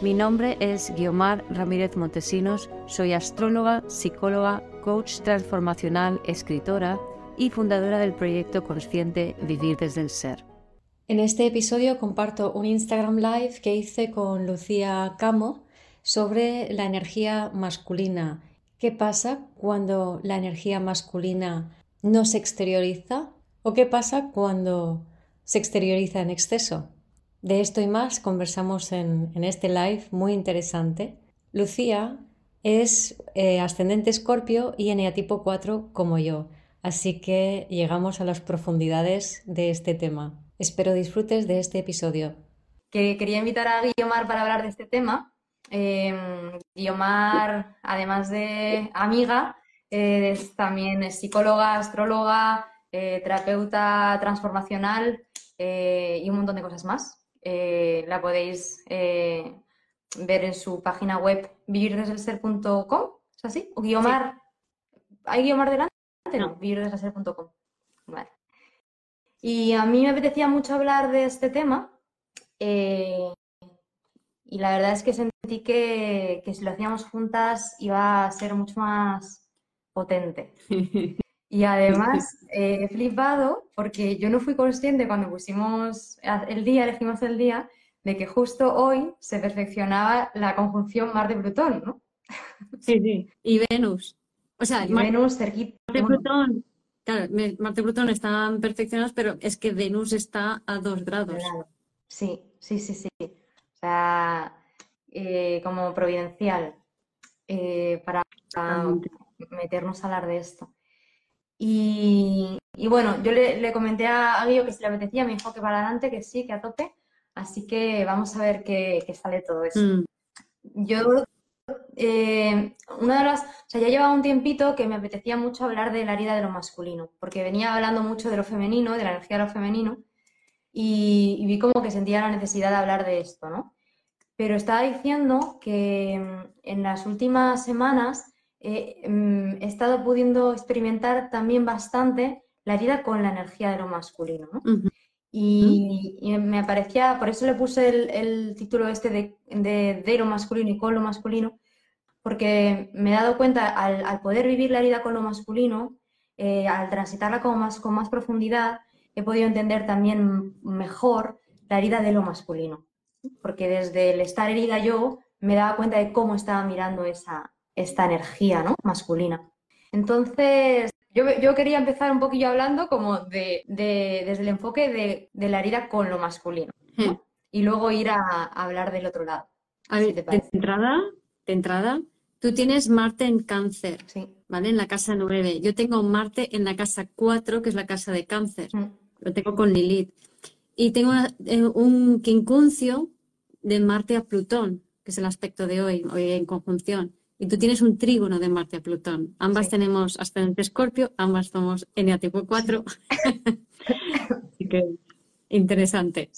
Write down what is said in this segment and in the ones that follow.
Mi nombre es Guiomar Ramírez Montesinos, soy astróloga, psicóloga, coach transformacional, escritora y fundadora del proyecto consciente Vivir desde el Ser. En este episodio comparto un Instagram Live que hice con Lucía Camo sobre la energía masculina. ¿Qué pasa cuando la energía masculina no se exterioriza? ¿O qué pasa cuando se exterioriza en exceso? De esto y más conversamos en, este live muy interesante. Lucía es eh, ascendente escorpio y eneatipo 4 como yo, así que llegamos a las profundidades de este tema. Espero disfrutes de este episodio. Que quería invitar a Guiomar para hablar de este tema. Eh, Guiomar, además de amiga, eh, es también psicóloga, astróloga, eh, terapeuta transformacional y un montón de cosas más. Eh, la podéis eh, ver en su página web vivirdesdelser.com, ¿es así? ¿O guiomar? ¿Hay guiomar delante? No, vivirdesdelser.com. Vale. Y a mí me apetecía mucho hablar de este tema eh, y la verdad es que sentí que, que si lo hacíamos juntas iba a ser mucho más potente. Y además eh, he flipado porque yo no fui consciente cuando pusimos el día, elegimos el día, de que justo hoy se perfeccionaba la conjunción Marte-Plutón, ¿no? Sí, sí. Y Venus. O sea, Venus cerquita. Marte-Plutón, claro, Marte-Plutón están perfeccionados, pero es que Venus está a dos grados. Sí, sí, sí, sí. O sea, eh, como providencial eh, para meternos a hablar de esto. Y, bueno, yo le, comenté a Guillo que si le apetecía, me dijo que para adelante, que sí, que a tope. Así que vamos a ver qué, sale todo eso. Mm. Yo, eh, una de las, o sea, ya llevaba un tiempito que me apetecía mucho hablar de la herida de lo masculino, porque venía hablando mucho de lo femenino, de la energía de lo femenino, y, y vi como que sentía la necesidad de hablar de esto, ¿no? Pero estaba diciendo que mm, en las últimas semanas Mm, he estado pudiendo experimentar también bastante la herida con la energía de lo masculino. ¿no? y, me parecía, por eso le puse el, título este de, de, lo masculino y con lo masculino, porque me he dado cuenta al, poder vivir la herida con lo masculino, eh, al transitarla con más, con más profundidad, he podido entender también mejor la herida de lo masculino. Porque desde el estar herida yo me daba cuenta de cómo estaba mirando esa, esta energía ¿no? masculina. Entonces, yo, quería empezar un poquillo hablando como de, desde el enfoque de, la herida con lo masculino hmm. y luego ir a, hablar del otro lado. A ver, de entrada, de entrada, tú tienes Marte en cáncer, ¿vale? En la casa 9. Yo tengo Marte en la casa 4, que es la casa de cáncer. Hmm. Lo tengo con Lilith. Y tengo eh, un quincuncio de Marte a Plutón, que es el aspecto de hoy, hoy en conjunción. Y tú tienes un trígono de Marte a Plutón. Ambas tenemos ascendente Escorpio, ambas somos NA tipo 4. Así que interesante.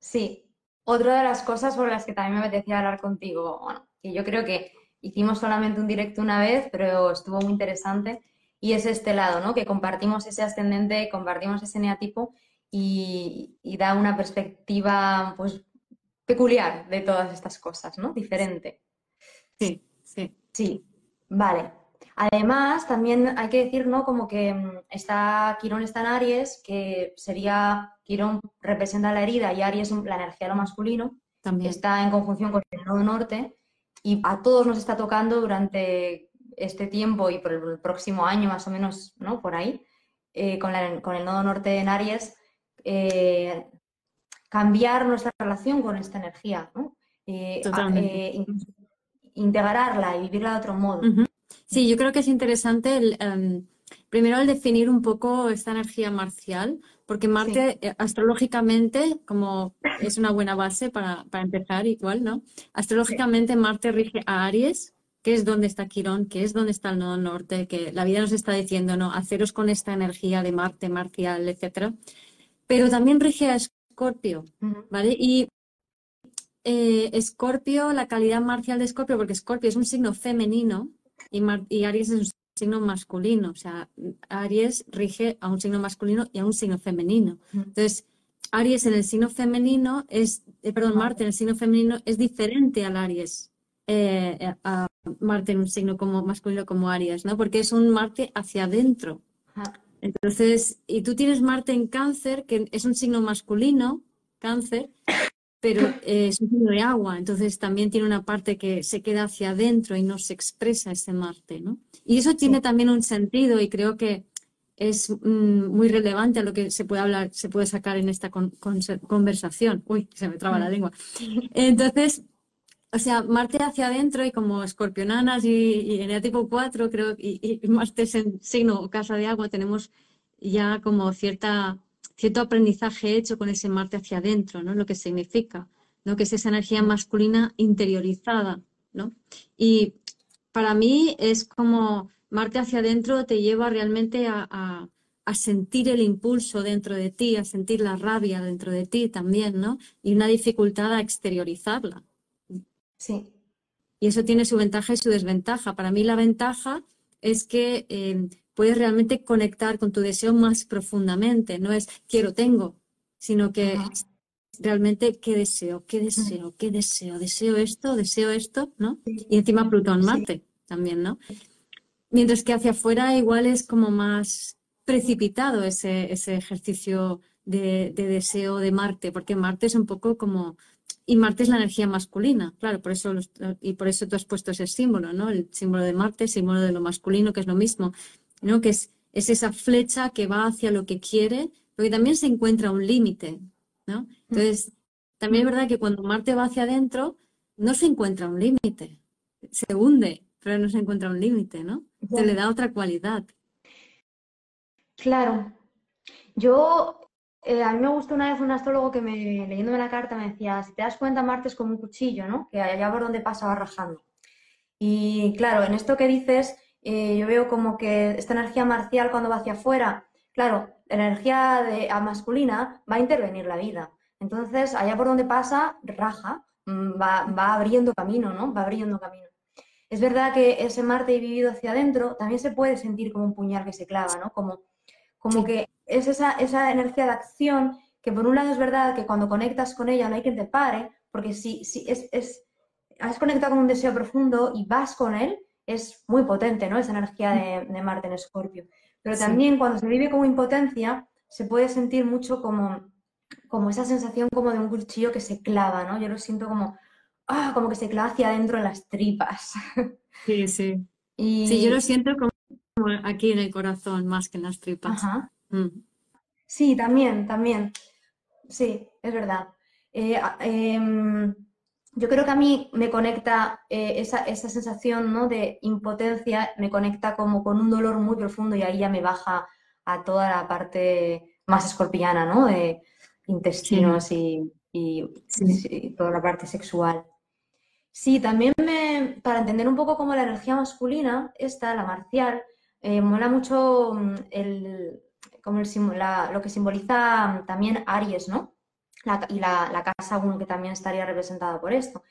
Sí. Otra de las cosas sobre las que también me apetecía hablar contigo, bueno, que yo creo que hicimos solamente un directo una vez, pero estuvo muy interesante, y es este lado, ¿no? Que compartimos ese ascendente, compartimos ese neatipo y, y da una perspectiva, pues, peculiar de todas estas cosas, ¿no? Diferente. Sí. Sí. Vale. Además, también hay que decir, ¿no? Como que mm, está Quirón está en Aries, que sería, Quirón representa la herida y Aries la energía de lo masculino. También. Está en conjunción con el nodo norte y a todos nos está tocando durante este tiempo y por el próximo año más o menos, ¿no? Por ahí, eh, con, el nodo norte en Aries, eh, cambiar nuestra relación con esta energía, ¿no? Eh, integrarla y vivirla de otro modo. Sí, yo creo que es interesante el, em, primero el definir un poco esta energía marcial, porque Marte eh, astrológicamente, como es una buena base para, empezar igual, ¿no? Astrológicamente Marte rige a Aries, que es donde está Quirón, que es donde está el nodo norte, que la vida nos está diciendo, ¿no? Haceros con esta energía de Marte, marcial, etcétera. Pero también rige a Escorpio, ¿vale? Y eh, Escorpio, la calidad marcial de Escorpio, porque Escorpio es un signo femenino y, y Aries es un signo masculino. O sea, Aries rige a un signo masculino y a un signo femenino. Entonces, Aries en el signo femenino es, eh, perdón, Marte en el signo femenino es diferente al Aries, eh, a Marte en un signo como masculino como Aries, ¿no? Porque es un Marte hacia adentro. Entonces, y tú tienes Marte en cáncer, que es un signo masculino, cáncer, pero es un signo de agua, entonces también tiene una parte que se queda hacia adentro y no se expresa ese Marte, ¿no? Y eso tiene también un sentido y creo que es mm, muy relevante a lo que se puede hablar, se puede sacar en esta conversación. Uy, se me traba la mm. lengua. Entonces, o sea, Marte hacia adentro y como escorpionanas y, en el tipo 4, creo, y, y Marte es en signo o casa de agua, tenemos ya como cierta cierto aprendizaje hecho con ese Marte hacia adentro, ¿no? Lo que significa, ¿no? Que es esa energía masculina interiorizada, ¿no? Y para mí es como Marte hacia adentro te lleva realmente a, sentir el impulso dentro de ti, a sentir la rabia dentro de ti también, ¿no? Y una dificultad a exteriorizarla. Sí. Y eso tiene su ventaja y su desventaja. Para mí la ventaja es que eh, puedes realmente conectar con tu deseo más profundamente. No es quiero, tengo, sino que realmente qué deseo, qué deseo, qué deseo, deseo esto, deseo esto, ¿no? Y encima Plutón, Marte también, ¿no? Mientras que hacia afuera igual es como más precipitado ese, ese ejercicio de, deseo de Marte, porque Marte es un poco como y Marte es la energía masculina, claro, por eso y por eso tú has puesto ese símbolo, ¿no? El símbolo de Marte, símbolo de lo masculino, que es lo mismo. ¿No? Que es, esa flecha que va hacia lo que quiere, porque también se encuentra un límite, ¿no? Entonces, también es verdad que cuando Marte va hacia adentro, no se encuentra un límite, se hunde, pero no se encuentra un límite, ¿no? Se le da otra cualidad. Claro. Yo, eh, a mí me gustó una vez un astrólogo que me, leyéndome la carta me decía, si te das cuenta, Marte es como un cuchillo, ¿no? Que allá por donde pasa va rajando. Y claro, en esto que dices, eh, yo veo como que esta energía marcial cuando va hacia afuera, claro, la energía de, masculina va a intervenir la vida. Entonces, allá por donde pasa, raja, mm, va, va abriendo camino, ¿no? Va abriendo camino. Es verdad que ese Marte vivido hacia adentro también se puede sentir como un puñal que se clava, ¿no? Como, como que es esa, esa energía de acción que por un lado es verdad que cuando conectas con ella no hay quien te pare, porque si, si es, es, has conectado con un deseo profundo y vas con él, es muy potente, ¿no? Esa energía de, Marte en Escorpio. Pero también cuando se vive como impotencia, se puede sentir mucho como, como esa sensación como de un cuchillo que se clava, ¿no? Yo lo siento como, ah, como que se clava hacia adentro en las tripas. Sí, sí. Y... Sí, yo lo siento como aquí en el corazón más que en las tripas. Mm. Sí, también, también. Sí, es verdad. Eh, em, yo creo que a mí me conecta eh, esa, sensación ¿no? de impotencia, me conecta como con un dolor muy profundo y ahí ya me baja a toda la parte más escorpiana, ¿no? De intestinos y, toda la parte sexual. Sí, también me, para entender un poco como la energía masculina, esta, la marcial, eh, mola mucho mm, el, como el, lo que simboliza también Aries, ¿no? Y la, casa 1 que también estaría representada por esto,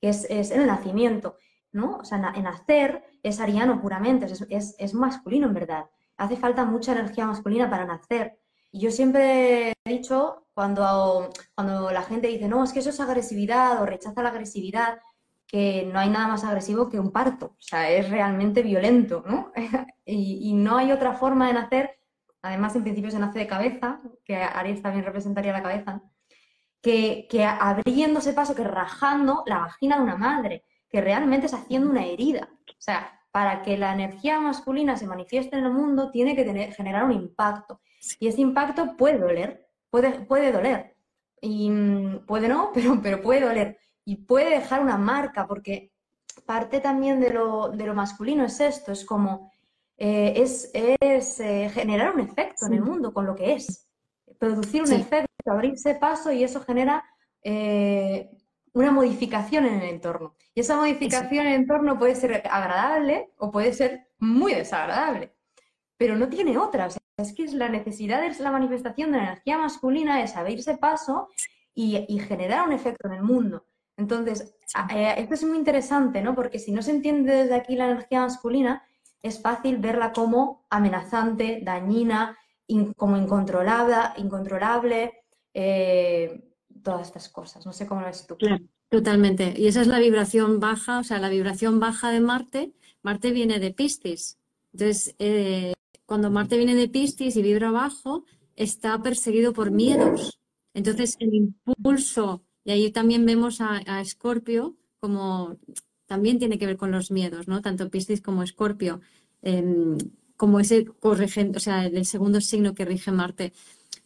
que es, el nacimiento, ¿no? O sea, en nacer es ariano puramente, es, masculino en verdad. Hace falta mucha energía masculina para nacer. Y yo siempre he dicho, cuando, cuando la gente dice, no, es que eso es agresividad o rechaza la agresividad, que no hay nada más agresivo que un parto. O sea, es realmente violento, ¿no? y, y, no hay otra forma de nacer. Además, en principio se nace de cabeza, que Aries también representaría la cabeza que, abriéndose paso, que rajando la vagina de una madre, que realmente es haciendo una herida. O sea, para que la energía masculina se manifieste en el mundo, tiene que tener, generar un impacto. Y ese impacto puede doler, puede, puede doler. Y mm, puede no, pero, pero puede doler. Y puede dejar una marca, porque parte también de lo, de lo masculino es esto, es como, eh, es, es eh, generar un efecto en el mundo con lo que es producir un efecto, abrirse paso y eso genera eh, una modificación en el entorno. Y esa modificación en el entorno puede ser agradable o puede ser muy desagradable, pero no tiene otra. es que es la necesidad de la manifestación de la energía masculina, es abrirse paso y, generar un efecto en el mundo. Entonces, eh, esto es muy interesante, ¿no? Porque si no se entiende desde aquí la energía masculina, es fácil verla como amenazante, dañina, como incontrolable, incontrolable eh, todas estas cosas. No sé cómo lo ves tú. Claro, totalmente. Y esa es la vibración baja, o sea, la vibración baja de Marte. Marte viene de Piscis. Entonces, eh, cuando Marte viene de Piscis y vibra bajo, está perseguido por miedos. Entonces, el impulso, y ahí también vemos a, Escorpio como también tiene que ver con los miedos, ¿no? Tanto Piscis como Escorpio, em, como ese corregente, o sea, el segundo signo que rige Marte.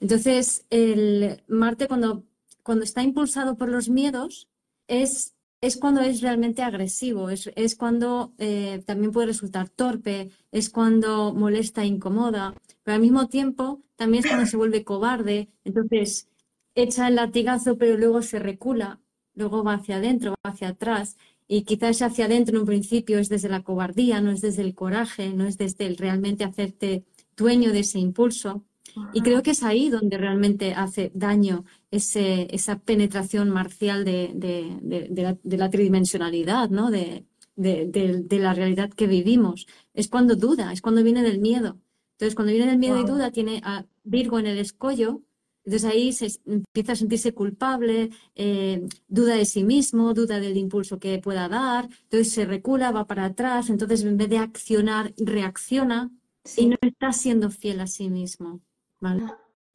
Entonces, el Marte cuando, cuando está impulsado por los miedos es, es cuando es realmente agresivo, es, es cuando eh, también puede resultar torpe, es cuando molesta e incomoda, pero al mismo tiempo también es cuando se vuelve cobarde, entonces echa el latigazo pero luego se recula, luego va hacia adentro, va hacia atrás y quizás hacia adentro en un principio es desde la cobardía, no es desde el coraje, no es desde el realmente hacerte dueño de ese impulso. Y creo que es ahí donde realmente hace daño ese, esa penetración marcial de, de, la, tridimensionalidad, ¿no? De, la realidad que vivimos. Es cuando duda, es cuando viene del miedo. Entonces, cuando viene del miedo y duda, tiene a Virgo en el escollo. Entonces ahí se empieza a sentirse culpable, eh, duda de sí mismo, duda del impulso que pueda dar, entonces se recula, va para atrás, entonces en vez de accionar, reacciona y no está siendo fiel a sí mismo.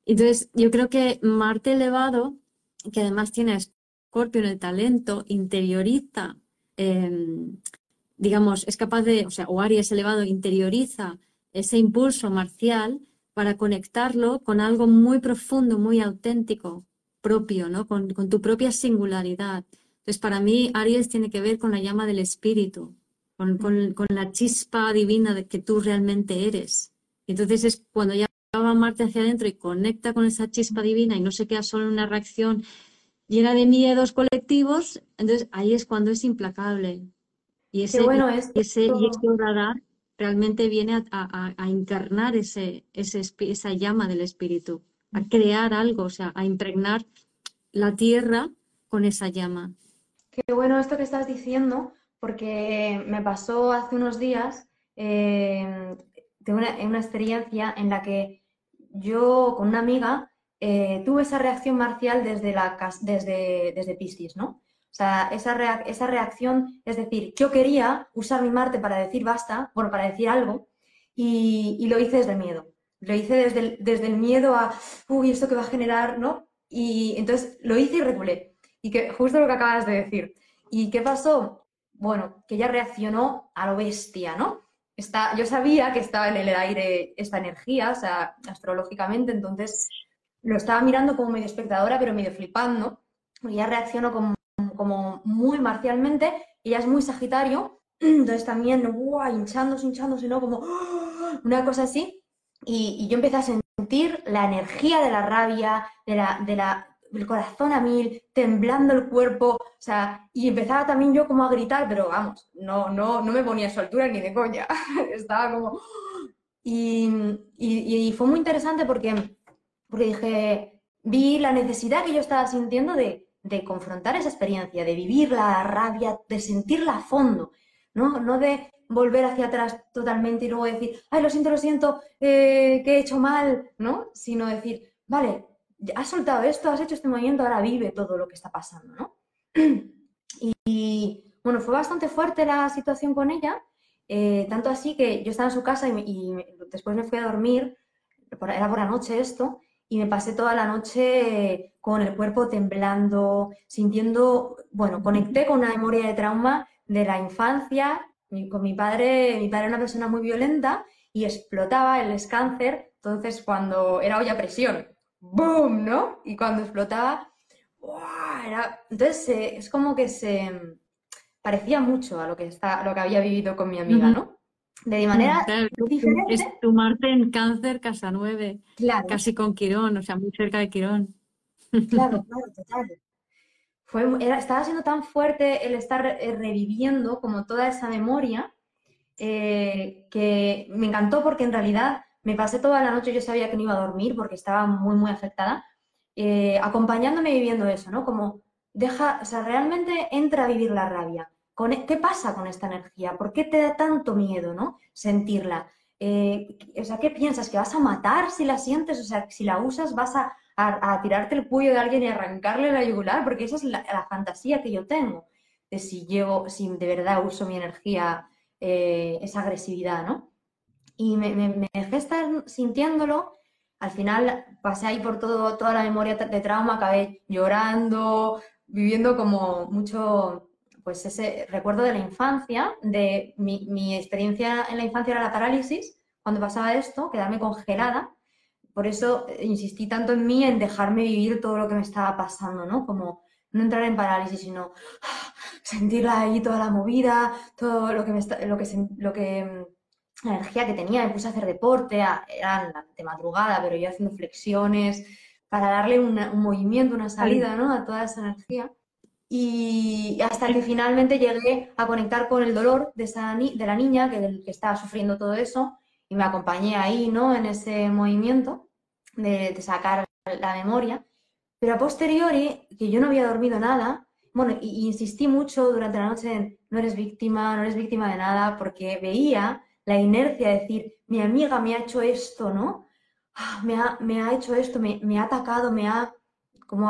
Entonces, yo creo que Marte elevado, que además tiene a Escorpio en el talento, interioriza, em, digamos, es capaz de, o sea, o Aries elevado interioriza ese impulso marcial para conectarlo con algo muy profundo, muy auténtico, propio, ¿no? Con, con, tu propia singularidad. Entonces, para mí, Aries tiene que ver con la llama del espíritu, con, con, con la chispa divina de que tú realmente eres. Entonces es cuando ya va Marte hacia adentro y conecta con esa chispa divina y no se queda solo en una reacción llena de miedos colectivos, entonces ahí es cuando es implacable. Y ese, bueno ese, y ese realmente viene a, encarnar ese, ese, esa llama del espíritu, a crear algo, o sea, a impregnar la tierra con esa llama. Qué bueno esto que estás diciendo, porque me pasó hace unos días eh, de una, una, experiencia en la que yo con una amiga eh, tuve esa reacción marcial desde, la, desde, desde Piscis, ¿no? O sea, esa, esa reacción, es decir, yo quería usar mi Marte para decir basta, bueno, para decir algo, y, lo hice desde el miedo. Lo hice desde el, desde el miedo a, uy, esto que va a generar, ¿no? Y entonces lo hice y reculé. Y que justo lo que acabas de decir. ¿Y qué pasó? Bueno, que ella reaccionó a lo bestia, ¿no? yo sabía que estaba en el aire esta energía, o sea, astrológicamente, entonces lo estaba mirando como medio espectadora, pero medio flipando. Y ella reaccionó como, como muy marcialmente, ella es muy sagitario, entonces también, ¡guau! hinchándose, hinchándose, ¿no? Como una cosa así. Y, y, yo empecé a sentir la energía de la rabia, de la, de la el corazón a mil, temblando el cuerpo, o sea, y empezaba también yo como a gritar, pero vamos, no, no, no me ponía a su altura ni de coña, estaba como... Y, y, fue muy interesante porque, porque dije, vi la necesidad que yo estaba sintiendo de, de confrontar esa experiencia, de vivir la rabia, de sentirla a fondo, ¿no? No de volver hacia atrás totalmente y luego decir, ay, lo siento, lo siento, eh, que he hecho mal, ¿no? Sino decir, vale, has soltado esto, has hecho este movimiento, ahora vive todo lo que está pasando, ¿no? Y, bueno, fue bastante fuerte la situación con ella, eh, tanto así que yo estaba en su casa y, después me fui a dormir, era por la noche esto, y me pasé toda la noche con el cuerpo temblando, sintiendo, bueno, conecté con una memoria de trauma de la infancia, con mi padre, mi padre era una persona muy violenta y explotaba, el cáncer, entonces cuando era olla a presión, ¡boom! ¿no? Y cuando explotaba, Era... Entonces es como que se parecía mucho a lo que, está, lo que había vivido con mi amiga, ¿no? De manera diferente. Es tu Marte en cáncer, casa 9, Claro, casi con Quirón, o sea, muy cerca de Quirón. claro, claro, total. Fue, era- estaba siendo tan fuerte el estar eh, reviviendo como toda esa memoria eh, que me encantó porque en realidad me pasé toda la noche, yo sabía que no iba a dormir porque estaba muy, muy afectada, eh, acompañándome viviendo eso, ¿no? Como deja, o sea, realmente entra a vivir la rabia. E- ¿qué pasa con esta energía? ¿Por qué te da tanto miedo, ¿no? Sentirla. Eh, o sea, ¿qué piensas? ¿Que vas a matar si la sientes? O sea, si la usas vas a, tirarte el cuello de alguien y arrancarle la yugular, porque esa es la, fantasía que yo tengo, de si llevo, si de verdad uso mi energía, eh, esa agresividad, ¿no? Y me, dejé estar sintiéndolo. Al final pasé ahí por todo, toda la memoria de trauma, acabé llorando, viviendo como mucho, pues ese recuerdo de la infancia, de mi, mi experiencia en la infancia era la parálisis, cuando pasaba esto, quedarme congelada. Por eso eh, insistí tanto en mí, en dejarme vivir todo lo que me estaba pasando, ¿no? Como no entrar en parálisis, sino sentir ahí toda la movida, todo lo que me está- lo que, lo que mm, la energía que tenía, me puse a hacer deporte, a- eran de madrugada, pero yo haciendo flexiones para darle una- un movimiento, una salida, ¿no? A toda esa energía. Y hasta que finalmente llegué a conectar con el dolor de, esa de la niña que, estaba sufriendo todo eso y me acompañé ahí, ¿no? En ese movimiento de, sacar la memoria. Pero a posteriori, que yo no había dormido nada, bueno, y, insistí mucho durante la noche en no eres víctima, no eres víctima de nada, porque veía la inercia de decir, mi amiga me ha hecho esto, ¿no? Ah, me ha, me ha hecho esto, me, me ha atacado, me ha como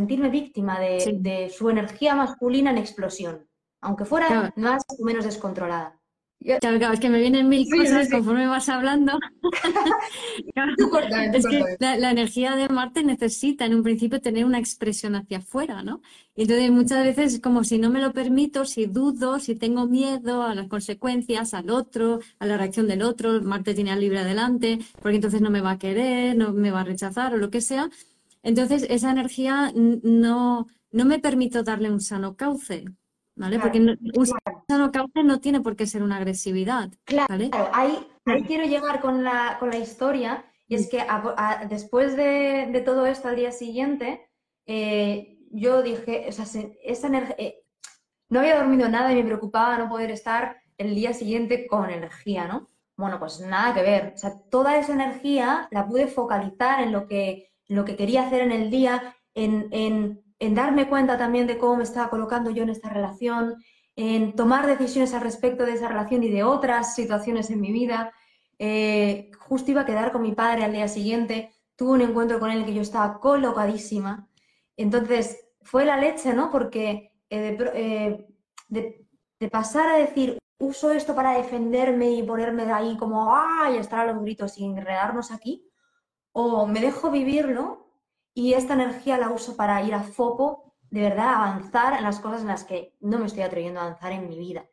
sentirme víctima de, Sí. de su energía masculina en explosión, aunque fuera Claro. más o menos descontrolada. Claro, claro, es que me vienen mil Sí, cosas sí. conforme vas hablando. Es que la, la energía de Marte necesita en un principio tener una expresión hacia afuera, ¿no? Y entonces muchas veces es como si no me lo permito, si dudo, si tengo miedo a las consecuencias, al otro, a la reacción del otro, Marte tiene al libre adelante, porque entonces no me va a querer, no me va a rechazar o lo que sea. Entonces esa energía no, no me permito darle un sano cauce, ¿vale? Claro, Porque no- un claro. sano cauce no tiene por qué ser una agresividad, ¿vale? Claro, ahí, ahí quiero llegar con la, con la historia, y es que a- a- después de, de todo esto al día siguiente, eh, yo dije, o sea, se- esa energía, eh, no había dormido nada y me preocupaba no poder estar el día siguiente con energía, ¿no? Bueno, pues nada que ver, o sea, toda esa energía la pude focalizar en lo que, lo que quería hacer en el día, en, en, en darme cuenta también de cómo me estaba colocando yo en esta relación, en tomar decisiones al respecto de esa relación y de otras situaciones en mi vida. Eh, justo iba a quedar con mi padre al día siguiente, tuve un encuentro con él que yo estaba colocadísima. Entonces, fue la leche, ¿no? Porque eh, de, eh, de- de pasar a decir, uso esto para defenderme y ponerme de ahí como, ¡ay! y estar a los gritos y enredarnos aquí, o me dejo vivirlo y esta energía la uso para ir a foco, de verdad, avanzar en las cosas en las que no me estoy atreviendo a avanzar en mi vida.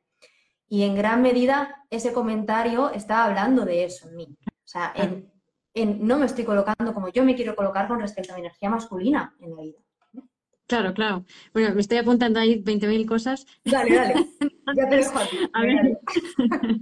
Y en gran medida ese comentario estaba hablando de eso en mí. O sea, en, en no me estoy colocando como yo me quiero colocar con respecto a mi energía masculina en la vida. Claro, claro. Bueno, me estoy apuntando ahí 20.000 cosas. Dale, dale. Ya te dejo a ti. A ver,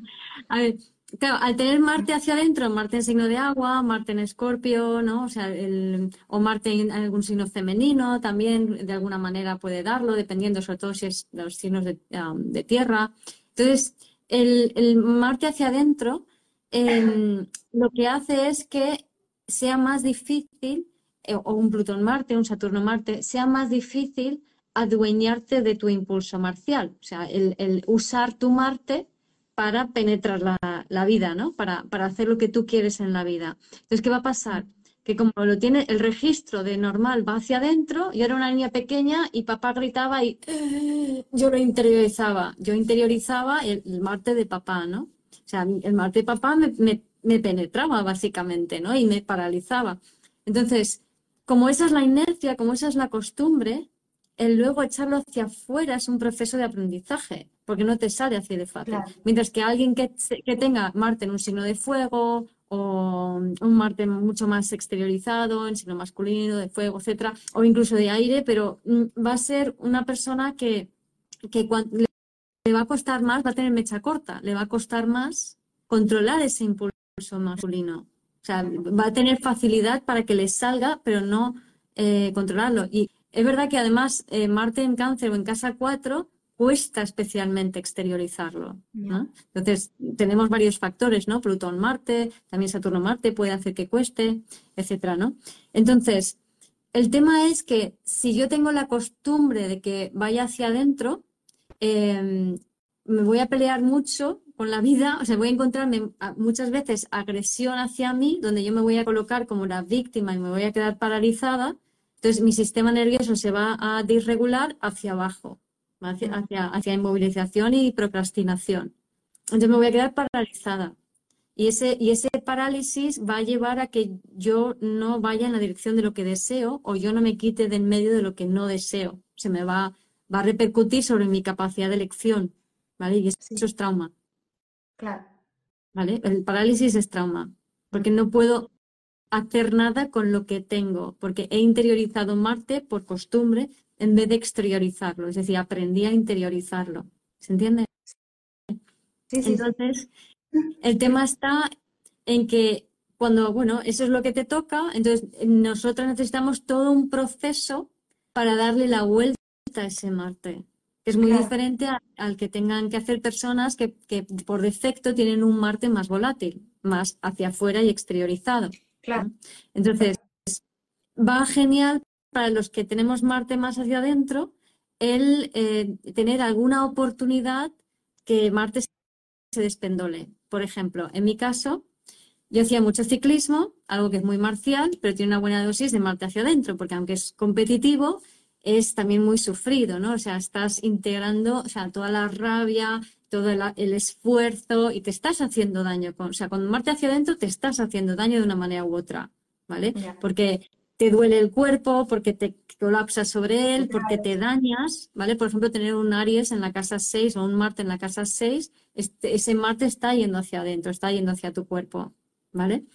a ver, claro, al tener Marte hacia adentro, Marte en signo de agua, Marte en Escorpio, ¿no? O sea, el, o Marte en algún signo femenino también de alguna manera puede darlo, dependiendo sobre todo si es los signos de, tierra. Entonces, el, Marte hacia adentro em, lo que hace es que sea más difícil, eh, o un Plutón-Marte, un Saturno-Marte, sea más difícil adueñarte de tu impulso marcial. O sea, el usar tu Marte para penetrar la, la vida, ¿no? Para, para hacer lo que tú quieres en la vida. Entonces, ¿qué va a pasar? Que como lo tiene el registro de normal va hacia adentro, yo era una niña pequeña y papá gritaba y "Eh", yo lo interiorizaba. Yo interiorizaba el, Marte de papá, ¿no? O sea, el Marte de papá me, me- me penetraba básicamente, ¿no? Y me paralizaba. Entonces, como esa es la inercia, como esa es la costumbre, el luego echarlo hacia afuera es un proceso de aprendizaje, porque no te sale así de fácil. Claro. Mientras que alguien que, que tenga Marte en un signo de fuego o un Marte mucho más exteriorizado, en signo masculino, de fuego, etcétera, o incluso de aire, pero mm, va a ser una persona que, que cuan- va a costar más, va a tener mecha corta, le va a costar más controlar ese impulso masculino. O sea, va a tener facilidad para que le salga, pero no eh, controlarlo. Y es verdad que además eh, Marte en cáncer o en casa 4 cuesta especialmente exteriorizarlo. Entonces, tenemos varios factores, ¿no? Plutón, Marte, también Saturno, Marte puede hacer que cueste, etcétera, ¿no? Entonces, el tema es que si yo tengo la costumbre de que vaya hacia adentro, em, me voy a pelear mucho con la vida, o sea, voy a encontrarme muchas veces agresión hacia mí, donde yo me voy a colocar como la víctima y me voy a quedar paralizada. Entonces, mi sistema nervioso se va a disregular hacia abajo hacia, inmovilización y procrastinación. Entonces me voy a quedar paralizada. Y ese, y ese parálisis va a llevar a que yo no vaya en la dirección de lo que deseo o yo no me quite de en medio de lo que no deseo. Se me va, va a repercutir sobre mi capacidad de elección. ¿Vale? Y eso es trauma. Claro. ¿Vale? El parálisis es trauma. Porque no puedo hacer nada con lo que tengo, porque he interiorizado Marte por costumbre en vez de exteriorizarlo, es decir, aprendí a interiorizarlo. ¿Se entiende? Sí, sí. Entonces, el tema está en que cuando, bueno, eso es lo que te toca, entonces nosotros necesitamos todo un proceso para darle la vuelta a ese Marte, que es muy diferente al que tengan que hacer personas que, que, por defecto tienen un Marte más volátil, más hacia afuera y exteriorizado. Claro. Entonces, va genial para los que tenemos Marte más hacia adentro, el eh, tener alguna oportunidad que Marte se despendole. Por ejemplo, en mi caso, yo hacía mucho ciclismo, algo que es muy marcial, pero tiene una buena dosis de Marte hacia adentro, porque aunque es competitivo, es también muy sufrido, ¿no? O sea, estás integrando, o sea, toda la rabia, todo el, esfuerzo y te estás haciendo daño. o sea, con Marte hacia adentro te estás haciendo daño de una manera u otra, ¿vale? Porque te duele el cuerpo, porque te colapsas sobre él, porque te dañas, ¿vale? Por ejemplo, tener un Aries en la casa 6 o un Marte en la casa 6, este, ese Marte está yendo hacia adentro, está yendo hacia tu cuerpo, ¿vale?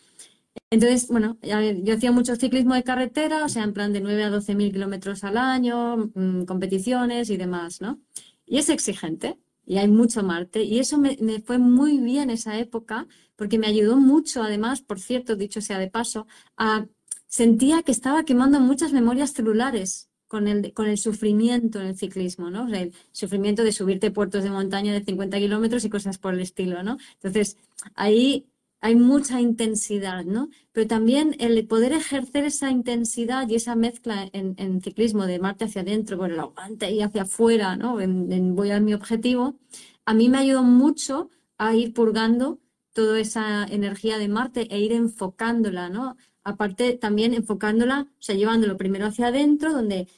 Entonces, bueno, yo hacía mucho ciclismo de carretera, o sea, en plan de 9 a 12 mil kilómetros al año, mm, competiciones y demás, ¿no? Y es exigente, y hay mucho Marte, y eso me, me fue muy bien esa época, porque me ayudó mucho, además, por cierto, dicho sea de paso, a sentía que estaba quemando muchas memorias celulares con el, con el sufrimiento en el ciclismo, ¿no? el sufrimiento de subirte puertos de montaña de 50 kilómetros y cosas por el estilo, ¿no? Entonces, ahí hay mucha intensidad, ¿no? Pero también el poder ejercer esa intensidad y esa mezcla en, ciclismo de Marte hacia adentro, con el aguante y hacia afuera, ¿no? En, voy a mi objetivo, a mí me ayudó mucho a ir purgando toda esa energía de Marte e ir enfocándola, ¿no? Aparte también enfocándola, o sea, llevándolo primero hacia adentro, donde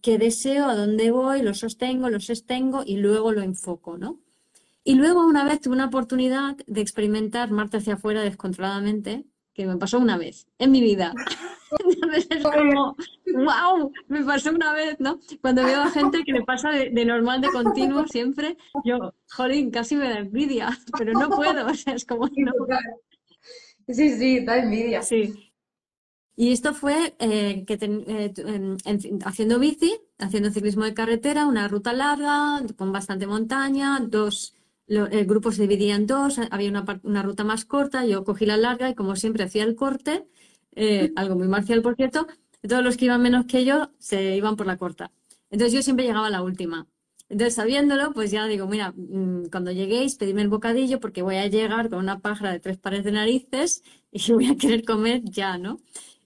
qué deseo, a dónde voy, lo sostengo, lo sostengo y luego lo enfoco, ¿no? Y luego una vez tuve una oportunidad de experimentar Marte hacia afuera descontroladamente, que me pasó una vez en mi vida. Entonces es como, wow, me pasó una vez, ¿no? Cuando veo a gente que le pasa de, normal, de continuo, siempre, yo, jolín, casi me da envidia, pero no puedo, o sea, es como... No. Sí, sí, da envidia. Sí, y esto fue eh, que eh, haciendo bici, haciendo ciclismo de carretera, una ruta larga, con bastante montaña, dos, el grupo se dividía en dos, había una, ruta más corta, yo cogí la larga y como siempre hacía el corte, eh, algo muy marcial por cierto, todos los que iban menos que yo se iban por la corta. Entonces yo siempre llegaba a la última. Entonces, sabiéndolo, pues ya digo, mira, mm, cuando lleguéis, pedidme el bocadillo porque voy a llegar con una pájara de tres pares de narices y voy a querer comer ya, ¿no?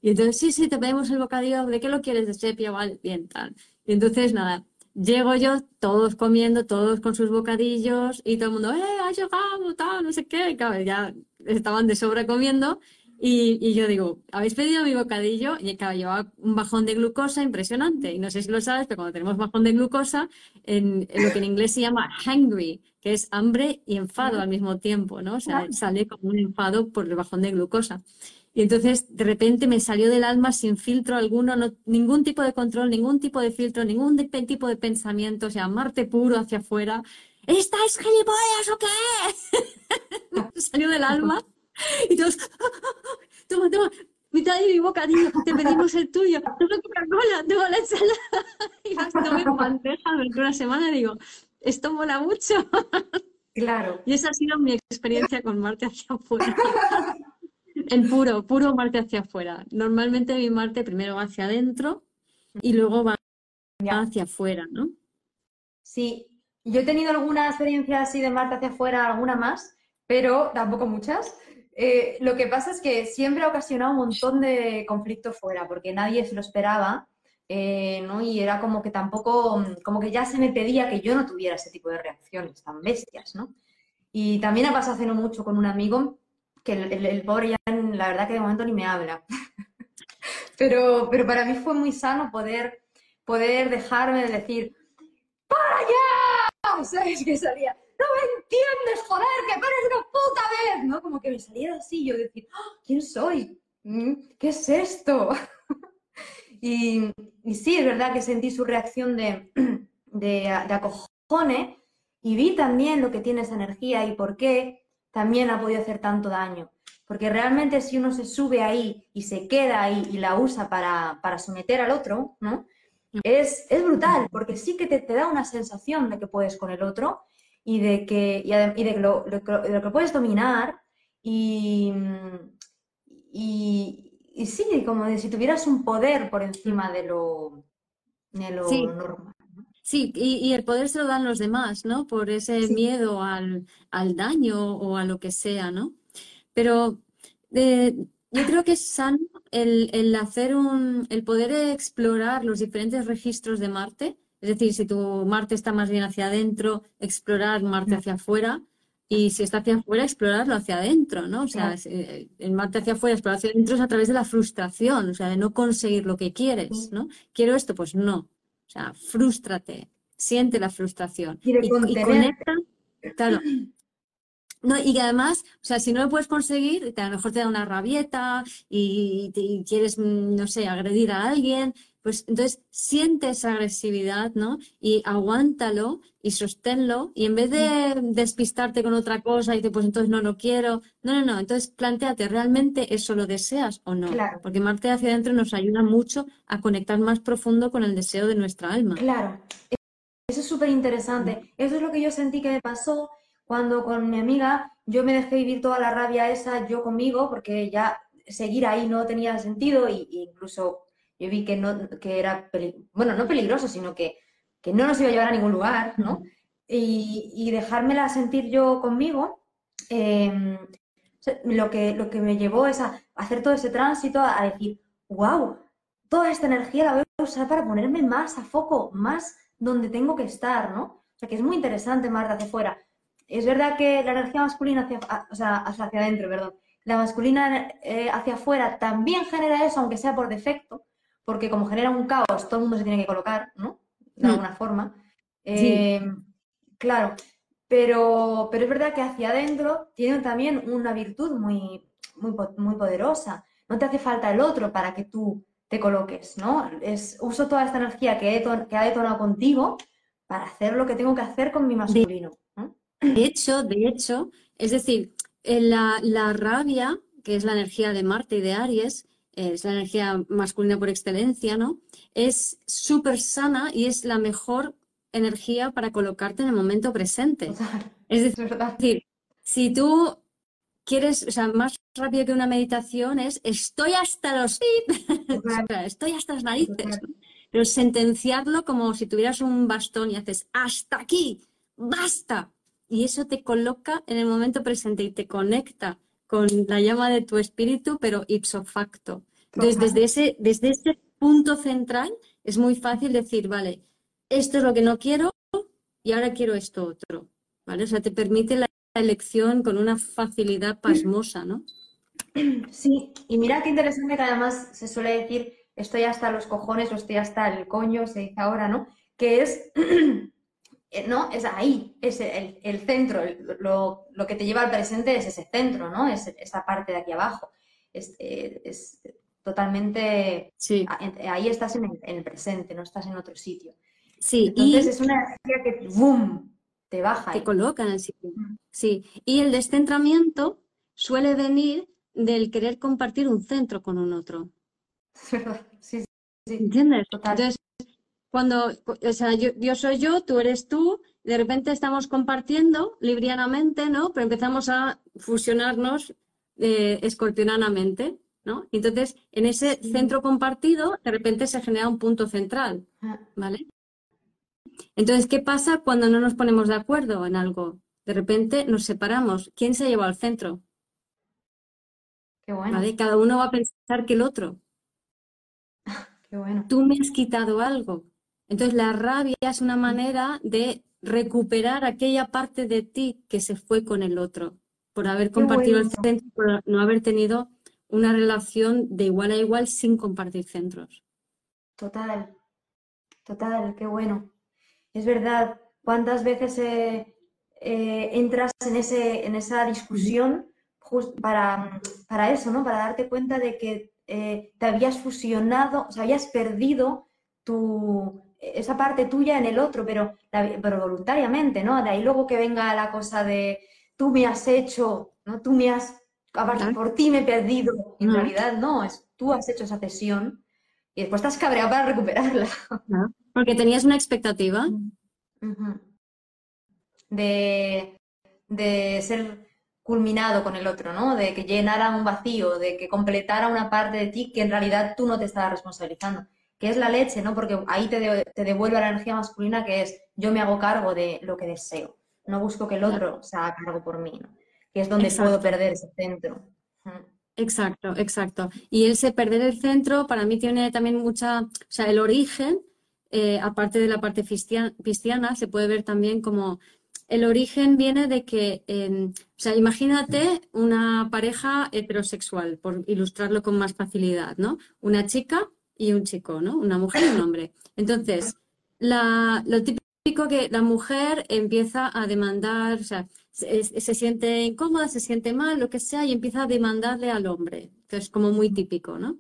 Y entonces, sí, sí, te pedimos el bocadillo, ¿de qué lo quieres? De sepia, vale, bien, tal. Y entonces, nada, llego yo, todos comiendo, todos con sus bocadillos, y todo el mundo, ¡eh, ha llegado, tal, no sé qué! Y claro, ya estaban de sobra comiendo, y, y, yo digo, ¿habéis pedido mi bocadillo? Y claro, llevaba un bajón de glucosa impresionante. Y no sé si lo sabes, pero cuando tenemos bajón de glucosa, en, lo que en inglés se llama hungry, que es hambre y enfado al mismo tiempo, ¿no? O sea, sale como un enfado por el bajón de glucosa. Y entonces de repente me salió del alma sin filtro alguno, ningún tipo de control, ningún tipo de filtro, ningún tipo de pensamiento, o sea, Marte puro hacia afuera. ¿Estáis gilipollas o qué? salió del alma y todos, toma, toma, mitad de mi bocadillo, te pedimos el tuyo, toma Coca-Cola, toma la ensalada. Y las tomé en bandeja durante una semana y digo, esto mola mucho. Claro. Y esa ha sido mi experiencia con Marte hacia afuera. En puro, puro Marte hacia afuera. Normalmente mi Marte primero va hacia adentro y luego va hacia afuera, ¿no? Sí, yo he tenido alguna experiencia así de Marte hacia afuera, alguna más, pero tampoco muchas. Eh, lo que pasa es que siempre ha ocasionado un montón de conflicto fuera, porque nadie se lo esperaba, eh, ¿no? Y era como que tampoco, como que ya se me pedía que yo no tuviera ese tipo de reacciones tan bestias, ¿no? Y también ha pasado hace no mucho con un amigo que el, pobre ya, la verdad que de momento ni me habla. pero, pero para mí fue muy sano poder, poder dejarme de decir, ¡para allá! ¿Sabes? Que salía, ¡no me entiendes, joder, que pares una puta vez! ¿No? Como que me saliera así, yo decir, ¡Ah! ¿quién soy? ¿Mm? ¿Qué es esto? y, y, sí, es verdad que sentí su reacción de, de, de acojone y vi también lo que tiene esa energía y por qué también ha podido hacer tanto daño. Porque realmente si uno se sube ahí y se queda ahí y la usa para, para someter al otro, ¿no? Es, es brutal, porque sí que te, te, da una sensación de que puedes con el otro y de que, y de, que lo, lo, que puedes dominar y, y, y, sí, como de si tuvieras un poder por encima de lo, de lo normal. Sí, y, el poder se lo dan los demás, ¿no? Por ese miedo al, daño o a lo que sea, ¿no? Pero eh, yo creo que es sano el, hacer un, el poder explorar los diferentes registros de Marte. Es decir, si tu Marte está más bien hacia adentro, explorar Marte hacia afuera. Y si está hacia afuera, explorarlo hacia adentro, ¿no? O sea, eh, el Marte hacia afuera, explorar hacia adentro es a través de la frustración, o sea, de no conseguir lo que quieres, ¿no? ¿Quiero esto? Pues no. O sea, frústrate, siente la frustración. Y, conecta, claro. No, y además, o sea, si no lo puedes conseguir, a lo mejor te da una rabieta y, y, quieres, mm, no sé, agredir a alguien, pues entonces siente esa agresividad, ¿no? Y aguántalo y sosténlo y en vez de despistarte con otra cosa y te pues entonces no lo quiero, no, no, no, entonces planteate, ¿realmente eso lo deseas o no? Claro. Porque Marte hacia adentro nos ayuda mucho a conectar más profundo con el deseo de nuestra alma. Claro, eso es súper interesante. Eso es lo que yo sentí que me pasó cuando con mi amiga yo me dejé vivir toda la rabia esa yo conmigo porque ya seguir ahí no tenía sentido y, incluso yo vi que no que era bueno no peligroso sino que, que, no nos iba a llevar a ningún lugar no y, y dejármela sentir yo conmigo em, lo que lo que me llevó es a hacer todo ese tránsito a decir wow toda esta energía la voy a usar para ponerme más a foco más donde tengo que estar no o sea que es muy interesante Marta hacia afuera. Es verdad que la energía masculina hacia, o sea, hacia adentro, perdón, la masculina eh, hacia afuera también genera eso, aunque sea por defecto, porque como genera un caos, todo el mundo se tiene que colocar, ¿no? De mm. alguna forma. Eh, claro, pero, pero es verdad que hacia adentro tiene también una virtud muy, muy, muy poderosa. No te hace falta el otro para que tú te coloques, ¿no? Es, uso toda esta energía que, que ha detonado contigo para hacer lo que tengo que hacer con mi masculino. De hecho, de hecho, es decir, la, la rabia, que es la energía de Marte y de Aries, es la energía masculina por excelencia, ¿no? Es súper sana y es la mejor energía para colocarte en el momento presente. Es decir, si tú quieres, o sea, más rápido que una meditación es estoy hasta los estoy hasta las narices. Pero sentenciarlo como si tuvieras un bastón y haces hasta aquí, basta y eso te coloca en el momento presente y te conecta con la llama de tu espíritu, pero ipso facto. Entonces, desde ese, desde ese punto central es muy fácil decir, vale, esto es lo que no quiero y ahora quiero esto otro. ¿Vale? O sea, te permite la elección con una facilidad pasmosa, ¿no? Sí, y mira qué interesante que además se suele decir estoy hasta los cojones o estoy hasta el coño, se dice ahora, ¿no? Que es Eh, ¿no? Es ahí, es el, centro, lo, que te lleva al presente es ese centro, ¿no? Es esa parte de aquí abajo. Es, eh, totalmente... Sí. Ahí estás en el, presente, no estás en otro sitio. Sí, Entonces es una energía que ¡boom! te baja. Te coloca en el sitio. Sí, y el descentramiento suele venir del querer compartir un centro con un otro. Sí, sí. ¿Entiendes? Total. cuando, o sea, yo, yo soy yo, tú eres tú, de repente estamos compartiendo librianamente, ¿no? Pero empezamos a fusionarnos eh, escorpionanamente, ¿no? Entonces, en ese centro compartido, de repente se genera un punto central, Ah, ¿vale? Entonces, ¿qué pasa cuando no nos ponemos de acuerdo en algo? De repente nos separamos. ¿Quién se lleva al centro? Qué bueno, ¿Vale? Cada uno va a pensar que el otro. qué bueno. Tú me has quitado algo. Entonces, la rabia es una manera de recuperar aquella parte de ti que se fue con el otro, por haber compartido el centro, por no haber tenido una relación de igual a igual sin compartir centros. Total, total, qué bueno. Es verdad, ¿cuántas veces eh, eh, entras en ese, en esa discusión para, para eso, ¿no? Para darte cuenta de que eh, te habías fusionado, o sea, habías perdido tu, esa parte tuya en el otro, pero, pero voluntariamente, ¿no? De ahí luego que venga la cosa de tú me has hecho, ¿no? Tú me has, aparte, Claro. por ti me he perdido. En No. realidad no, es tú has hecho esa cesión y después estás cabreado para recuperarla. Porque tenías una expectativa. De, de ser culminado con el otro, ¿no? De que llenara un vacío, de que completara una parte de ti que en realidad tú no te estabas responsabilizando. Que es la leche, ¿no? Porque ahí te, de- te devuelve la energía masculina que es yo me hago cargo de lo que deseo. No busco que el otro se haga cargo por mí, ¿no? Que es donde Exacto. puedo perder ese centro. Exacto, exacto. Y ese perder el centro para mí tiene también mucha, o sea, el origen, eh, aparte de la parte cristiana, se puede ver también como el origen viene de que, eh, o sea, imagínate una pareja heterosexual, por ilustrarlo con más facilidad, ¿no? Una chica y un chico, ¿no? Una mujer y un hombre. Entonces, la, lo típico que la mujer empieza a demandar, o sea, se, siente incómoda, se siente mal, lo que sea, y empieza a demandarle al hombre, que es como muy típico, ¿no?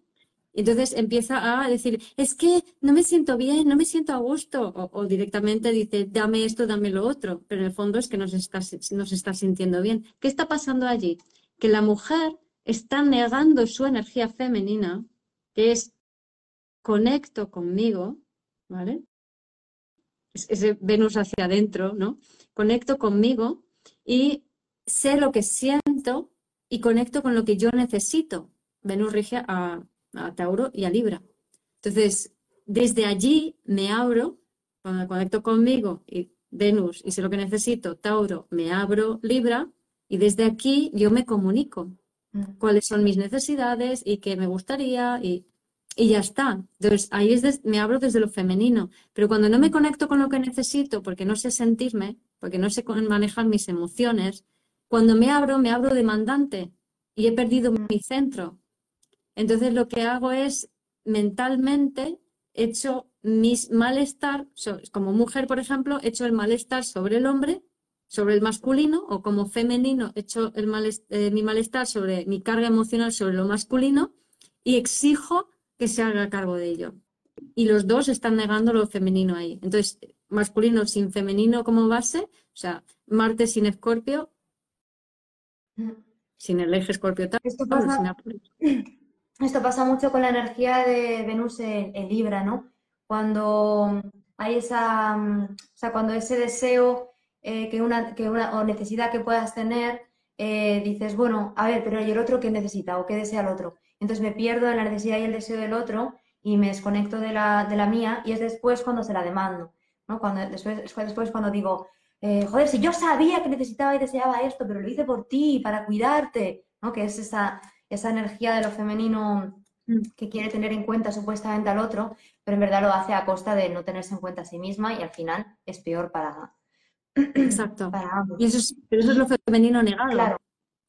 Entonces empieza a decir, es que no me siento bien, no me siento a gusto, o, o directamente dice, dame esto, dame lo otro, pero en el fondo es que no se está, está sintiendo bien. ¿Qué está pasando allí? Que la mujer está negando su energía femenina, que es conecto conmigo, ¿vale? Es- Ese Venus hacia adentro, ¿no? Conecto conmigo y sé lo que siento y conecto con lo que yo necesito. Venus rige a, a Tauro y a Libra. Entonces, desde allí me abro, cuando conecto conmigo y Venus y sé lo que necesito, Tauro, me abro Libra y desde aquí yo me comunico Mm. cuáles son mis necesidades y qué me gustaría y, y ya está. Entonces ahí es des- me abro desde lo femenino, pero cuando no me conecto con lo que necesito, porque no sé sentirme, porque no sé manejar mis emociones, cuando me abro, me abro demandante y he perdido mi centro. Entonces lo que hago es mentalmente echo mis malestar, como mujer, por ejemplo, echo el malestar sobre el hombre, sobre el masculino, o como femenino, echo el males- eh, mi malestar sobre mi carga emocional sobre lo masculino y exijo que se haga cargo de ello. Y los dos están negando lo femenino ahí. Entonces, masculino sin femenino como base, o sea, Marte sin Escorpio, sin el eje Escorpio-Tauro, Esto sin pasa. Esto pasa mucho con la energía de Venus en, en Libra, ¿no? Cuando hay esa, mm, o sea, cuando ese deseo eh, que una, que una, o necesidad que puedas tener, eh, dices, bueno, a ver, pero ¿y el otro qué necesita o qué desea el otro? Entonces me pierdo en la necesidad y el deseo del otro y me desconecto de la, de la mía y es después cuando se la demando, ¿no? Cuando, después, es después cuando digo, eh, joder, si yo sabía que necesitaba y deseaba esto, pero lo hice por ti, para cuidarte, ¿no? Que es esa, esa energía de lo femenino que quiere tener en cuenta supuestamente al otro, pero en verdad lo hace a costa de no tenerse en cuenta a sí misma y al final es peor para, Exacto. para ambos. Y eso es, pero eso es lo femenino negado. Claro,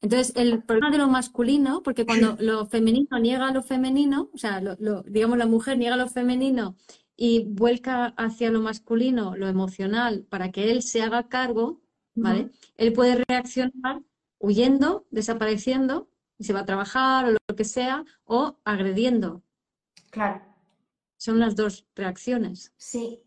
Entonces, el problema de lo masculino, porque cuando lo femenino niega lo femenino, o sea, lo, lo- digamos, la mujer niega lo femenino y vuelca hacia lo masculino, lo emocional, para que él se haga cargo, ¿vale? Él puede reaccionar huyendo, desapareciendo, y se va a trabajar o lo que sea, o agrediendo. claro. Son las dos reacciones. Sí.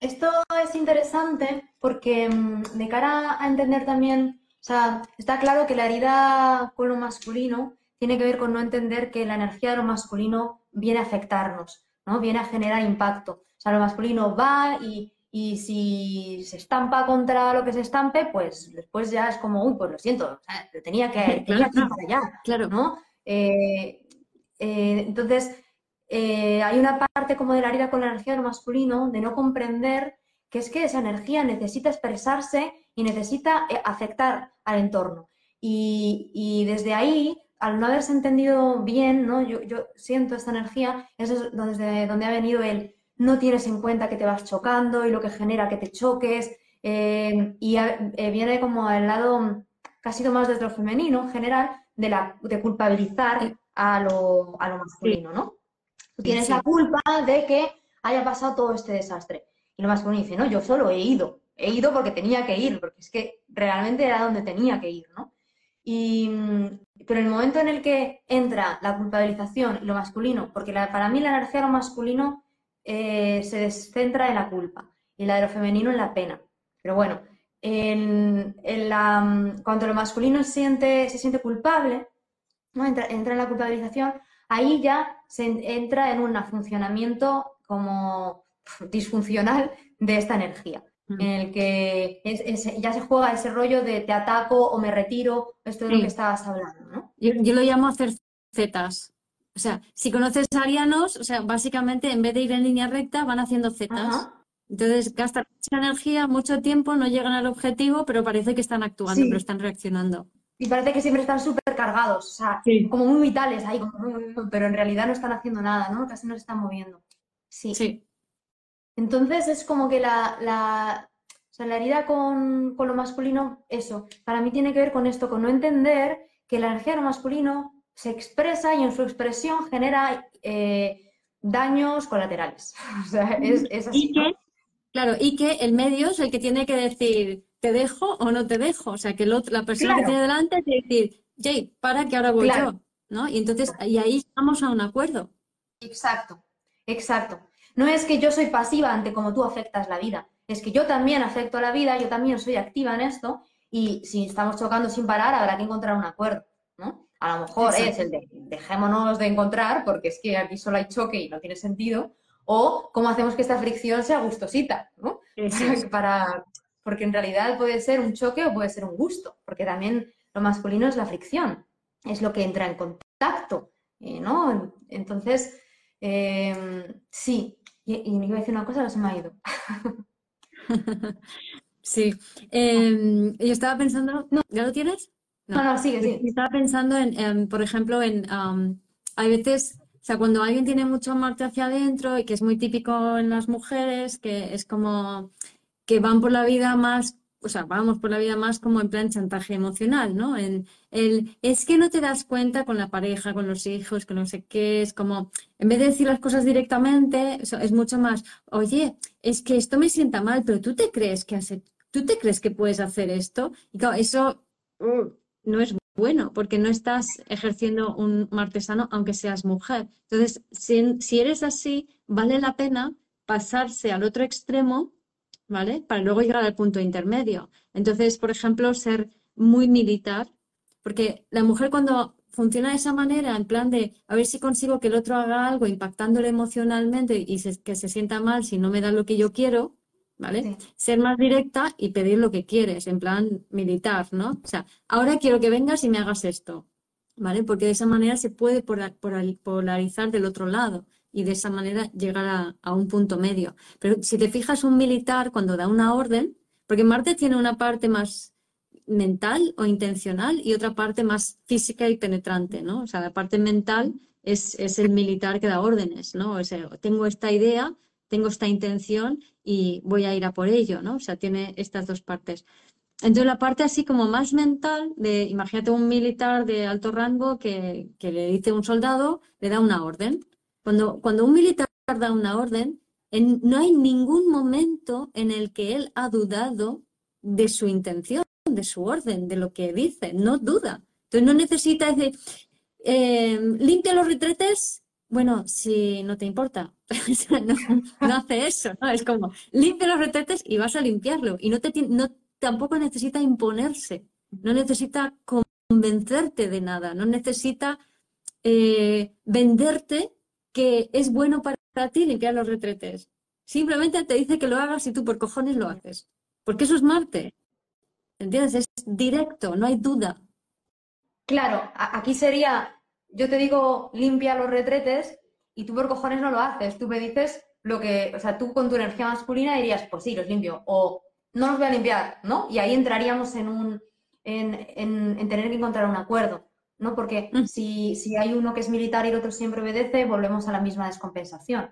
Esto es interesante porque mm, de cara a entender también, o sea, está claro que la herida con lo masculino tiene que ver con no entender que la energía de lo masculino viene a afectarnos, ¿no? Viene a generar impacto. O sea, lo masculino va y, y si se estampa contra lo que se estampe, pues después ya es como, uy, pues lo siento, tenía que, tenía que ir para allá, Claro. ¿no? Eh, eh, entonces, eh, hay una parte como de la herida con la energía de lo masculino, de no comprender que es que esa energía necesita expresarse y necesita eh, afectar al entorno. Y, y desde ahí, al no haberse entendido bien, ¿no? Yo, yo siento esta energía, eso es desde donde ha venido el no tienes en cuenta que te vas chocando y lo que genera que te choques. eh, y eh, viene como al lado, casi más desde lo femenino en general, de, la, de culpabilizar a lo, a lo masculino, ¿no? Tú tienes Sí. la culpa de que haya pasado todo este desastre. Y masculino dice, no, yo solo he ido. He ido porque tenía que ir, porque es que realmente era donde tenía que ir, ¿no? Y, mm, pero el momento en el que entra la culpabilización y lo masculino, porque para mí la energía de lo masculino eh, se descentra en la culpa y la de lo femenino en la pena. Pero bueno, en, en mm, cuando lo masculino siente, se siente culpable, entra, entra en la culpabilización, ahí ya se en- entra en un funcionamiento como disfuncional de esta energía, Mm. en el que es- es- ya se juega ese rollo de te ataco o me retiro, esto de lo que estabas hablando, ¿no? Yo, yo lo llamo hacer zetas. O sea, si conoces arianos, o sea, básicamente en vez de ir en línea recta, van haciendo zetas. Ajá. Entonces gastan mucha energía, mucho tiempo, no llegan al objetivo, pero parece que están actuando, Sí. pero están reaccionando. Y parece que siempre están súper cargados, o sea, Sí. como muy vitales ahí, como, pero en realidad no están haciendo nada, ¿no? Casi no se están moviendo. Sí. Sí, Entonces es como que la, la, o sea, la herida con, con lo masculino, eso, para mí tiene que ver con esto, con no entender que la energía de lo masculino se expresa y en su expresión genera eh, daños colaterales. O sea, es, es así, Y ¿no? que, claro, y que el medio es el que tiene que decir, ¿te dejo o no te dejo? O sea, que el otro- la persona que tiene delante tiene que decir, Jay, para que ahora voy Claro. yo, ¿no? Y entonces, y ahí vamos a un acuerdo. Exacto, exacto. No es que yo soy pasiva ante cómo tú afectas la vida, es que yo también afecto a la vida, yo también soy activa en esto y si estamos chocando sin parar habrá que encontrar un acuerdo, ¿no? A lo mejor Exacto. es el de dejémonos de encontrar porque es que aquí solo hay choque y no tiene sentido, o cómo hacemos que esta fricción sea gustosita, ¿no? Para, porque en realidad puede ser un choque o puede ser un gusto, porque también lo masculino es la fricción, es lo que entra en contacto, eh, ¿no? Entonces, eh, sí, y, y iba a decir una cosa que se me ha ido. Sí. Em, yo estaba pensando, ¿ya lo tienes? No, no, sigue, Yo sigue. Estaba pensando en, por ejemplo, en, hay veces, o sea, cuando alguien tiene mucho Marte hacia adentro y que es muy típico en las mujeres, que es como que van por la vida más, o sea, vamos por la vida más como en plan chantaje emocional, ¿no? El, es que no te das cuenta con la pareja, con los hijos, con no sé qué, es como, en vez de decir las cosas directamente, es mucho más, oye, es que esto me sienta mal, pero tú te crees que has, tú te crees que puedes hacer esto, y claro, eso uh, no es bueno, porque no estás ejerciendo un martesano aunque seas mujer. Entonces, si eres así, vale la pena pasarse al otro extremo, ¿vale? Para luego llegar al punto intermedio. Entonces, por ejemplo, ser muy militar, porque la mujer cuando funciona de esa manera, en plan de a ver si consigo que el otro haga algo impactándole emocionalmente y se- que se sienta mal si no me da lo que yo quiero, ¿vale? Sí. Ser más directa y pedir lo que quieres, en plan militar, ¿no? O sea, ahora quiero que vengas y me hagas esto, ¿vale? Porque de esa manera se puede pola- pola- polarizar del otro lado y de esa manera llegar a, a un punto medio. Pero si te fijas, un militar cuando da una orden, porque Marte tiene una parte más mental o intencional y otra parte más física y penetrante, ¿no? O sea, la parte mental es, es el militar que da órdenes, ¿no? O sea, tengo esta idea, tengo esta intención y voy a ir a por ello, ¿no? O sea, tiene estas dos partes. Entonces, la parte así como más mental, de imagínate un militar de alto rango que, que le dice a un soldado, le da una orden. Cuando, cuando un militar da una orden, en- no hay ningún momento en el que él ha dudado de su intención, de su orden, de lo que dice, no duda. Entonces no necesita decir, eh, limpia los retretes, bueno, si no te importa. No, no hace eso. Es como, limpia los retretes y vas a limpiarlo. Y no te, no, tampoco necesita imponerse, no necesita convencerte de nada, no necesita eh, venderte que es bueno para ti limpiar los retretes. Simplemente te dice que lo hagas y tú por cojones lo haces. Porque eso es Marte. ¿Entiendes? Es directo, no hay duda. Claro, aquí sería, yo te digo limpia los retretes y tú por cojones no lo haces. Tú me dices lo que, o sea, tú con tu energía masculina dirías, pues sí, los limpio. O no los voy a limpiar, ¿no? Y ahí entraríamos en un, en, tener que encontrar un acuerdo, ¿no? Porque mm. si, si, hay uno que es militar y el otro siempre obedece, volvemos a la misma descompensación.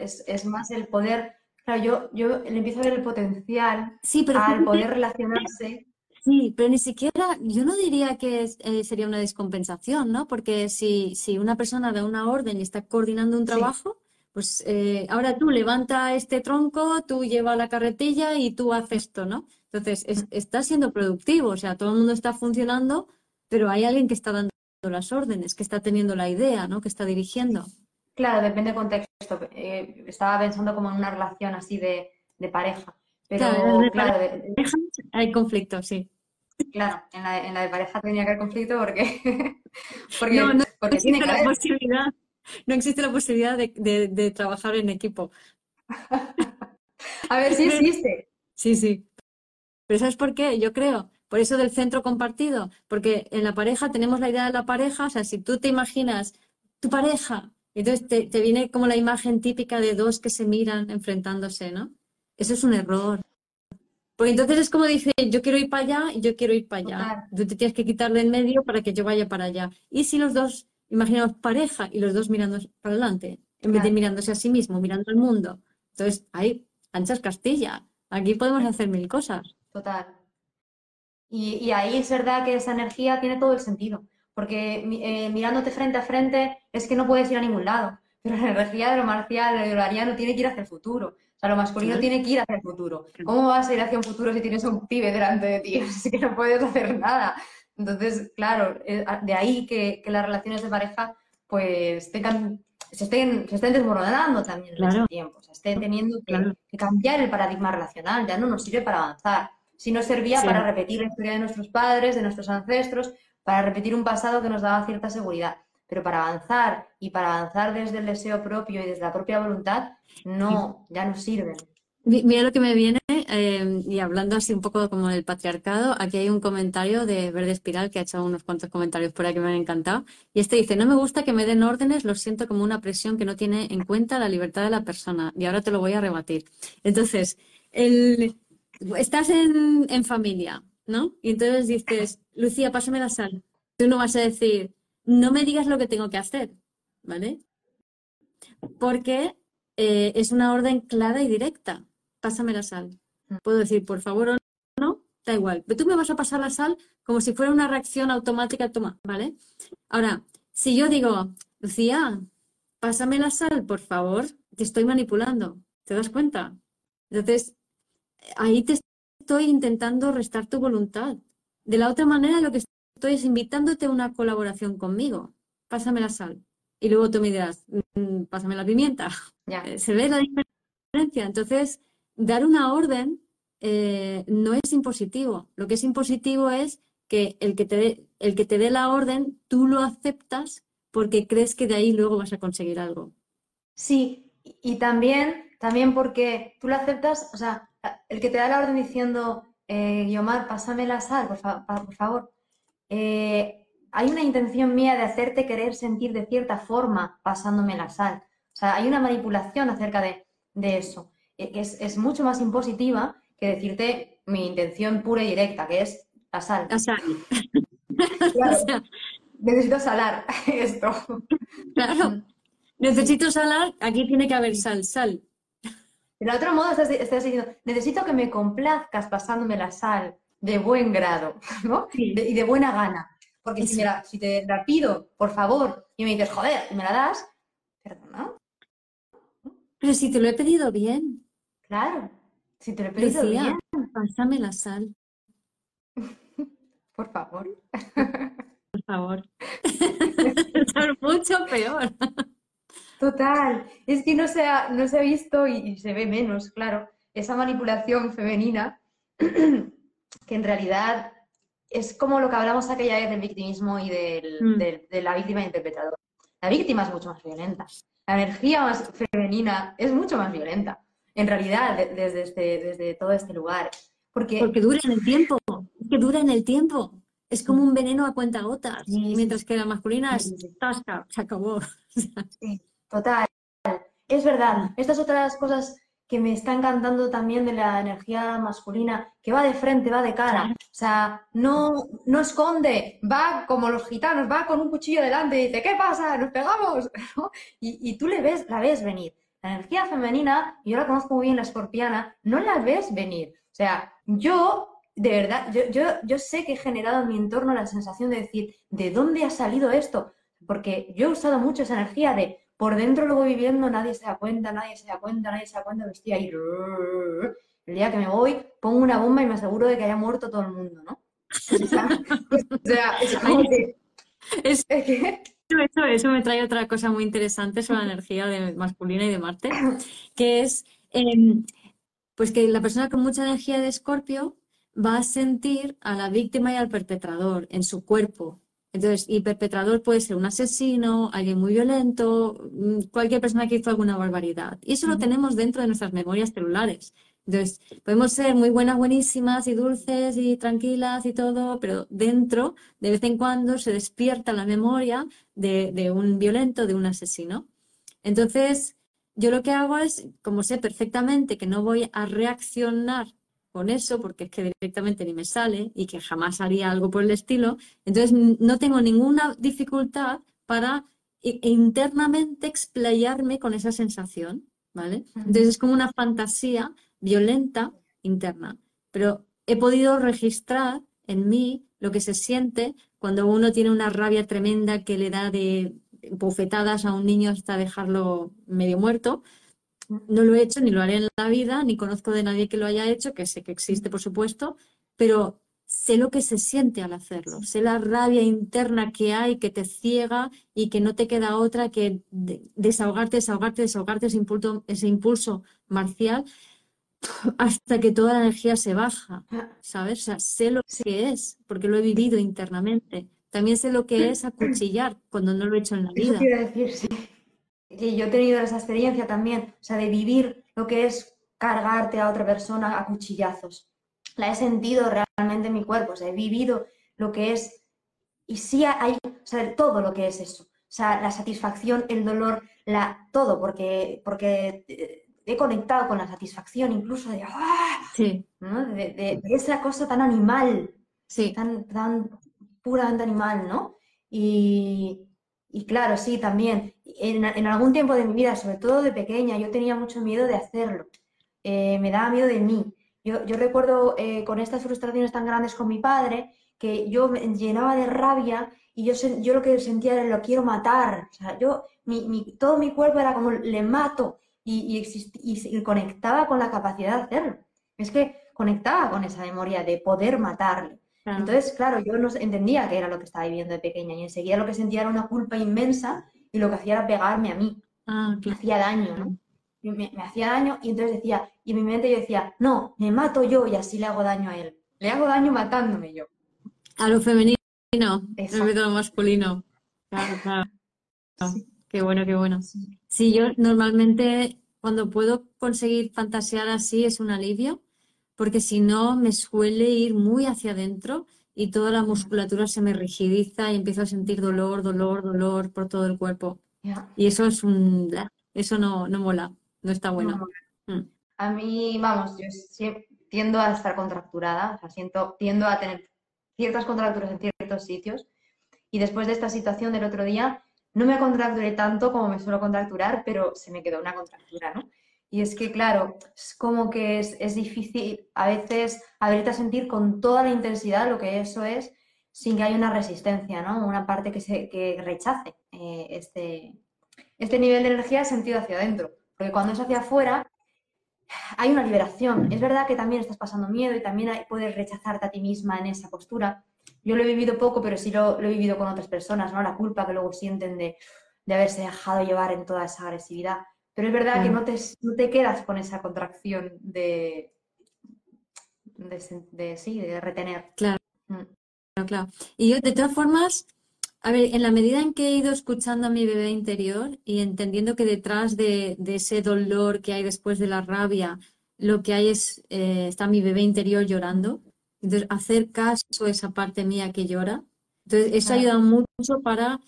es, más el poder, claro, yo, yo le empiezo a ver el potencial al poder relacionarse. Sí, pero ni siquiera, yo no diría que eh, sería una descompensación, ¿no? Porque si, si, una persona da una orden y está coordinando un trabajo, pues eh, ahora tú levanta este tronco, tú lleva la carretilla y tú haces esto, ¿no? Entonces, está siendo productivo, o sea, todo el mundo está funcionando, pero hay alguien que está dando las órdenes, que está teniendo la idea, ¿no? Que está dirigiendo. Claro, depende del contexto. Eh, estaba pensando como en una relación así de, pareja. Pero claro, hay conflicto, sí. Claro, en la, en la, de pareja tenía que haber conflicto porque, porque, no, no existe la posibilidad, no existe la posibilidad de, de trabajar en equipo. A ver, sí existe. Sí, sí. Pero ¿sabes por qué? Yo creo, por eso del centro compartido, porque en la pareja tenemos la idea de la pareja, o sea, si tú te imaginas tu pareja, entonces te, te viene como la imagen típica de dos que se miran enfrentándose, ¿no? Eso es un error. Porque entonces es como dice, yo quiero ir para allá y yo quiero ir para allá. Tú te tienes que quitar de en medio para que yo vaya para allá. Y si los dos, imaginamos pareja y los dos mirando para adelante, en vez de mirándose a sí mismo, mirando al mundo. Entonces, hay anchas Castilla. Aquí podemos hacer mil cosas. Total. Y, ahí es verdad que esa energía tiene todo el sentido, porque eh, mirándote frente a frente es que no puedes ir a ningún lado, pero la energía de lo marcial, de lo ariano, tiene que ir hacia el futuro. O sea, lo masculino tiene que ir hacia el futuro. ¿Cómo vas a ir hacia un futuro si tienes un pibe delante de ti? Así que no puedes hacer nada. Entonces, claro, eh, de ahí que, las relaciones de pareja pues tengan, se, estén, se estén desmoronando también en este tiempo. O sea, estén teniendo que cambiar el paradigma relacional, ya no nos sirve para avanzar si nos servía para repetir la historia de nuestros padres, de nuestros ancestros, para repetir un pasado que nos daba cierta seguridad. Pero para avanzar y para avanzar desde el deseo propio y desde la propia voluntad, no, ya no sirven. Mira lo que me viene, eh, y hablando así un poco como del patriarcado, aquí hay un comentario de Verde Espiral que ha hecho unos cuantos comentarios por ahí que me han encantado. Y este dice, no me gusta que me den órdenes, lo siento como una presión que no tiene en cuenta la libertad de la persona. Y ahora te lo voy a rebatir. Entonces, el, estás en, familia, ¿no? Y entonces dices, Lucía, pásame la sal. Tú no vas a decir, no me digas lo que tengo que hacer, ¿vale? Porque eh, es una orden clara y directa. Pásame la sal. Puedo decir, por favor o no, da igual. Pero tú me vas a pasar la sal como si fuera una reacción automática, toma, ¿vale? Ahora, si yo digo, Lucía, pásame la sal, por favor, te estoy manipulando. ¿Te das cuenta? Entonces, ahí te estoy intentando restar tu voluntad. De la otra manera, lo que estoy es invitándote a una colaboración conmigo. Pásame la sal. Y luego tú me dirás, mm, pásame la pimienta. Eh, se ve la diferencia. Entonces, dar una orden eh, no es impositivo. Lo que es impositivo es que el que, te dé, el que te dé la orden, tú lo aceptas porque crees que de ahí luego vas a conseguir algo. Sí, y también, también porque tú lo aceptas, o sea, el que te da la orden diciendo, eh, Guiomar, pásame la sal, por, favor, eh, hay una intención mía de hacerte querer sentir de cierta forma pasándome la sal. O sea, hay una manipulación acerca de, eso, eh, que es, mucho más impositiva que decirte mi intención pura y directa, que es la sal. La sal. necesito salar esto. Claro. Necesito salar, aquí tiene que haber sal, sal. De otro modo, estás, diciendo, necesito que me complazcas pasándome la sal de buen grado, ¿no? y de buena gana. Porque si, si te la pido, por favor, y me dices, joder, y me la das, perdona. Pero si te lo he pedido bien. Claro, si te lo he pedido bien. Pásame la sal. por favor. Por favor. es mucho peor. Total, es que no se ha, no se ha visto y, se ve menos, claro, esa manipulación femenina que en realidad es como lo que hablamos aquella vez del victimismo y del, mm. de la víctima interpretadora. La víctima es mucho más violenta. la energía más femenina es mucho más violenta, en realidad, desde, este, desde todo este lugar. Porque, Porque dura en el tiempo, que dura en el tiempo. Es como un veneno a cuenta gotas, mientras que la masculina es tasca, se acabó. Total. Es verdad. Estas otras cosas que me está encantando también de la energía masculina, que va de frente, va de cara. O sea, no, no esconde, va como los gitanos, va con un cuchillo delante y dice, ¿qué pasa? ¿Nos pegamos? Y, y, tú le ves, la ves venir. La energía femenina, yo la conozco muy bien, la escorpiana, no la ves venir. O sea, yo, de verdad, yo, yo, yo sé que he generado en mi entorno la sensación de decir, ¿de dónde ha salido esto? Porque yo he usado mucho esa energía de por dentro lo voy viviendo, nadie se da cuenta, nadie se da cuenta, nadie se da cuenta que estoy ahí. El día que me voy, pongo una bomba y me aseguro de que haya muerto todo el mundo, ¿no? O sea, es como que... Eso, eso, me trae otra cosa muy interesante sobre la energía de masculina y de Marte, que es em, pues que la persona con mucha energía de Escorpio va a sentir a la víctima y al perpetrador en su cuerpo, entonces, y perpetrador puede ser un asesino, alguien muy violento, mm, cualquier persona que hizo alguna barbaridad. Y eso lo tenemos dentro de nuestras memorias celulares. Entonces, podemos ser muy buenas, buenísimas y dulces y tranquilas y todo, pero dentro, de vez en cuando, se despierta la memoria de, de un violento, de un asesino. Entonces, yo lo que hago es, como sé perfectamente que no voy a reaccionar con eso, porque es que directamente ni me sale y que jamás haría algo por el estilo. Entonces, no tengo ninguna dificultad para internamente explayarme con esa sensación, ¿vale? Entonces, es como una fantasía violenta interna. Pero he podido registrar en mí lo que se siente cuando uno tiene una rabia tremenda que le da de bofetadas a un niño hasta dejarlo medio muerto no lo he hecho ni lo haré en la vida, ni conozco de nadie que lo haya hecho, que sé que existe, por supuesto, pero sé lo que se siente al hacerlo, sé la rabia interna que hay, que te ciega y que no te queda otra que desahogarte, desahogarte, desahogarte ese impulso, ese impulso marcial hasta que toda la energía se baja, ¿sabes? O sea, sé lo que es, porque lo he vivido internamente. También sé lo que es acuchillar cuando no lo he hecho en la vida. decir, sí y yo he tenido esa experiencia también, o sea, de vivir lo que es cargarte a otra persona a cuchillazos. La he sentido realmente en mi cuerpo, o sea, he vivido lo que es, y sí hay, o sea, todo lo que es eso. O sea, la satisfacción, el dolor, la, todo, porque, porque he conectado con la satisfacción incluso de, ¡ah! sí. ¿no? de, esa cosa tan animal, sí. tan, tan puramente animal, ¿no? Y, y claro, sí, también. En, algún tiempo de mi vida, sobre todo de pequeña, yo tenía mucho miedo de hacerlo. Eh, me daba miedo de mí. Yo, recuerdo eh, con estas frustraciones tan grandes con mi padre, que yo me llenaba de rabia y yo, yo lo que sentía era lo quiero matar. O sea, yo, mi, todo mi cuerpo era como le mato y, y conectaba con la capacidad de hacerlo. Es que conectaba con esa memoria de poder matarle. Entonces, claro, yo no entendía qué era lo que estaba viviendo de pequeña y enseguida lo que sentía era una culpa inmensa y lo que hacía era pegarme a mí. Ah, me hacía daño, ¿no? Me, hacía daño y entonces decía, y en mi mente yo decía, no, me mato yo y así le hago daño a él. Le hago daño matándome yo. A lo femenino, en vez de lo masculino. Claro, claro. Qué bueno, qué bueno. Sí, yo normalmente cuando puedo conseguir fantasear así es un alivio porque si no me suele ir muy hacia adentro y toda la musculatura se me rigidiza y empiezo a sentir dolor, dolor, dolor por todo el cuerpo. Y eso es un... Eso no, no mola, no está bueno. Mm. A mí, vamos, yo tiendo a estar contracturada, o sea, siento, tiendo a tener ciertas contracturas en ciertos sitios y después de esta situación del otro día no me contracturé tanto como me suelo contracturar, pero se me quedó una contractura, ¿no? Y es que, claro, es como que es, difícil a veces abrirte a sentir con toda la intensidad lo que eso es sin que haya una resistencia, ¿no? Una parte que, se, que rechace eh, este, este nivel de energía sentido hacia adentro. Porque cuando es hacia afuera, hay una liberación. Es verdad que también estás pasando miedo y también puedes rechazarte a ti misma en esa postura. Yo lo he vivido poco, pero sí lo, lo he vivido con otras personas, ¿no? La culpa que luego sienten de, de haberse dejado llevar en toda esa agresividad. Pero es verdad que no te, no te, quedas con esa contracción de, de, sí, de retener. Claro. Mm. Claro, claro. Y yo, de todas formas, A ver, en la medida en que he ido escuchando a mi bebé interior y entendiendo que detrás de, ese dolor que hay después de la rabia, lo que hay es, eh, está mi bebé interior llorando, entonces hacer caso a esa parte mía que llora, entonces eso ayuda mucho para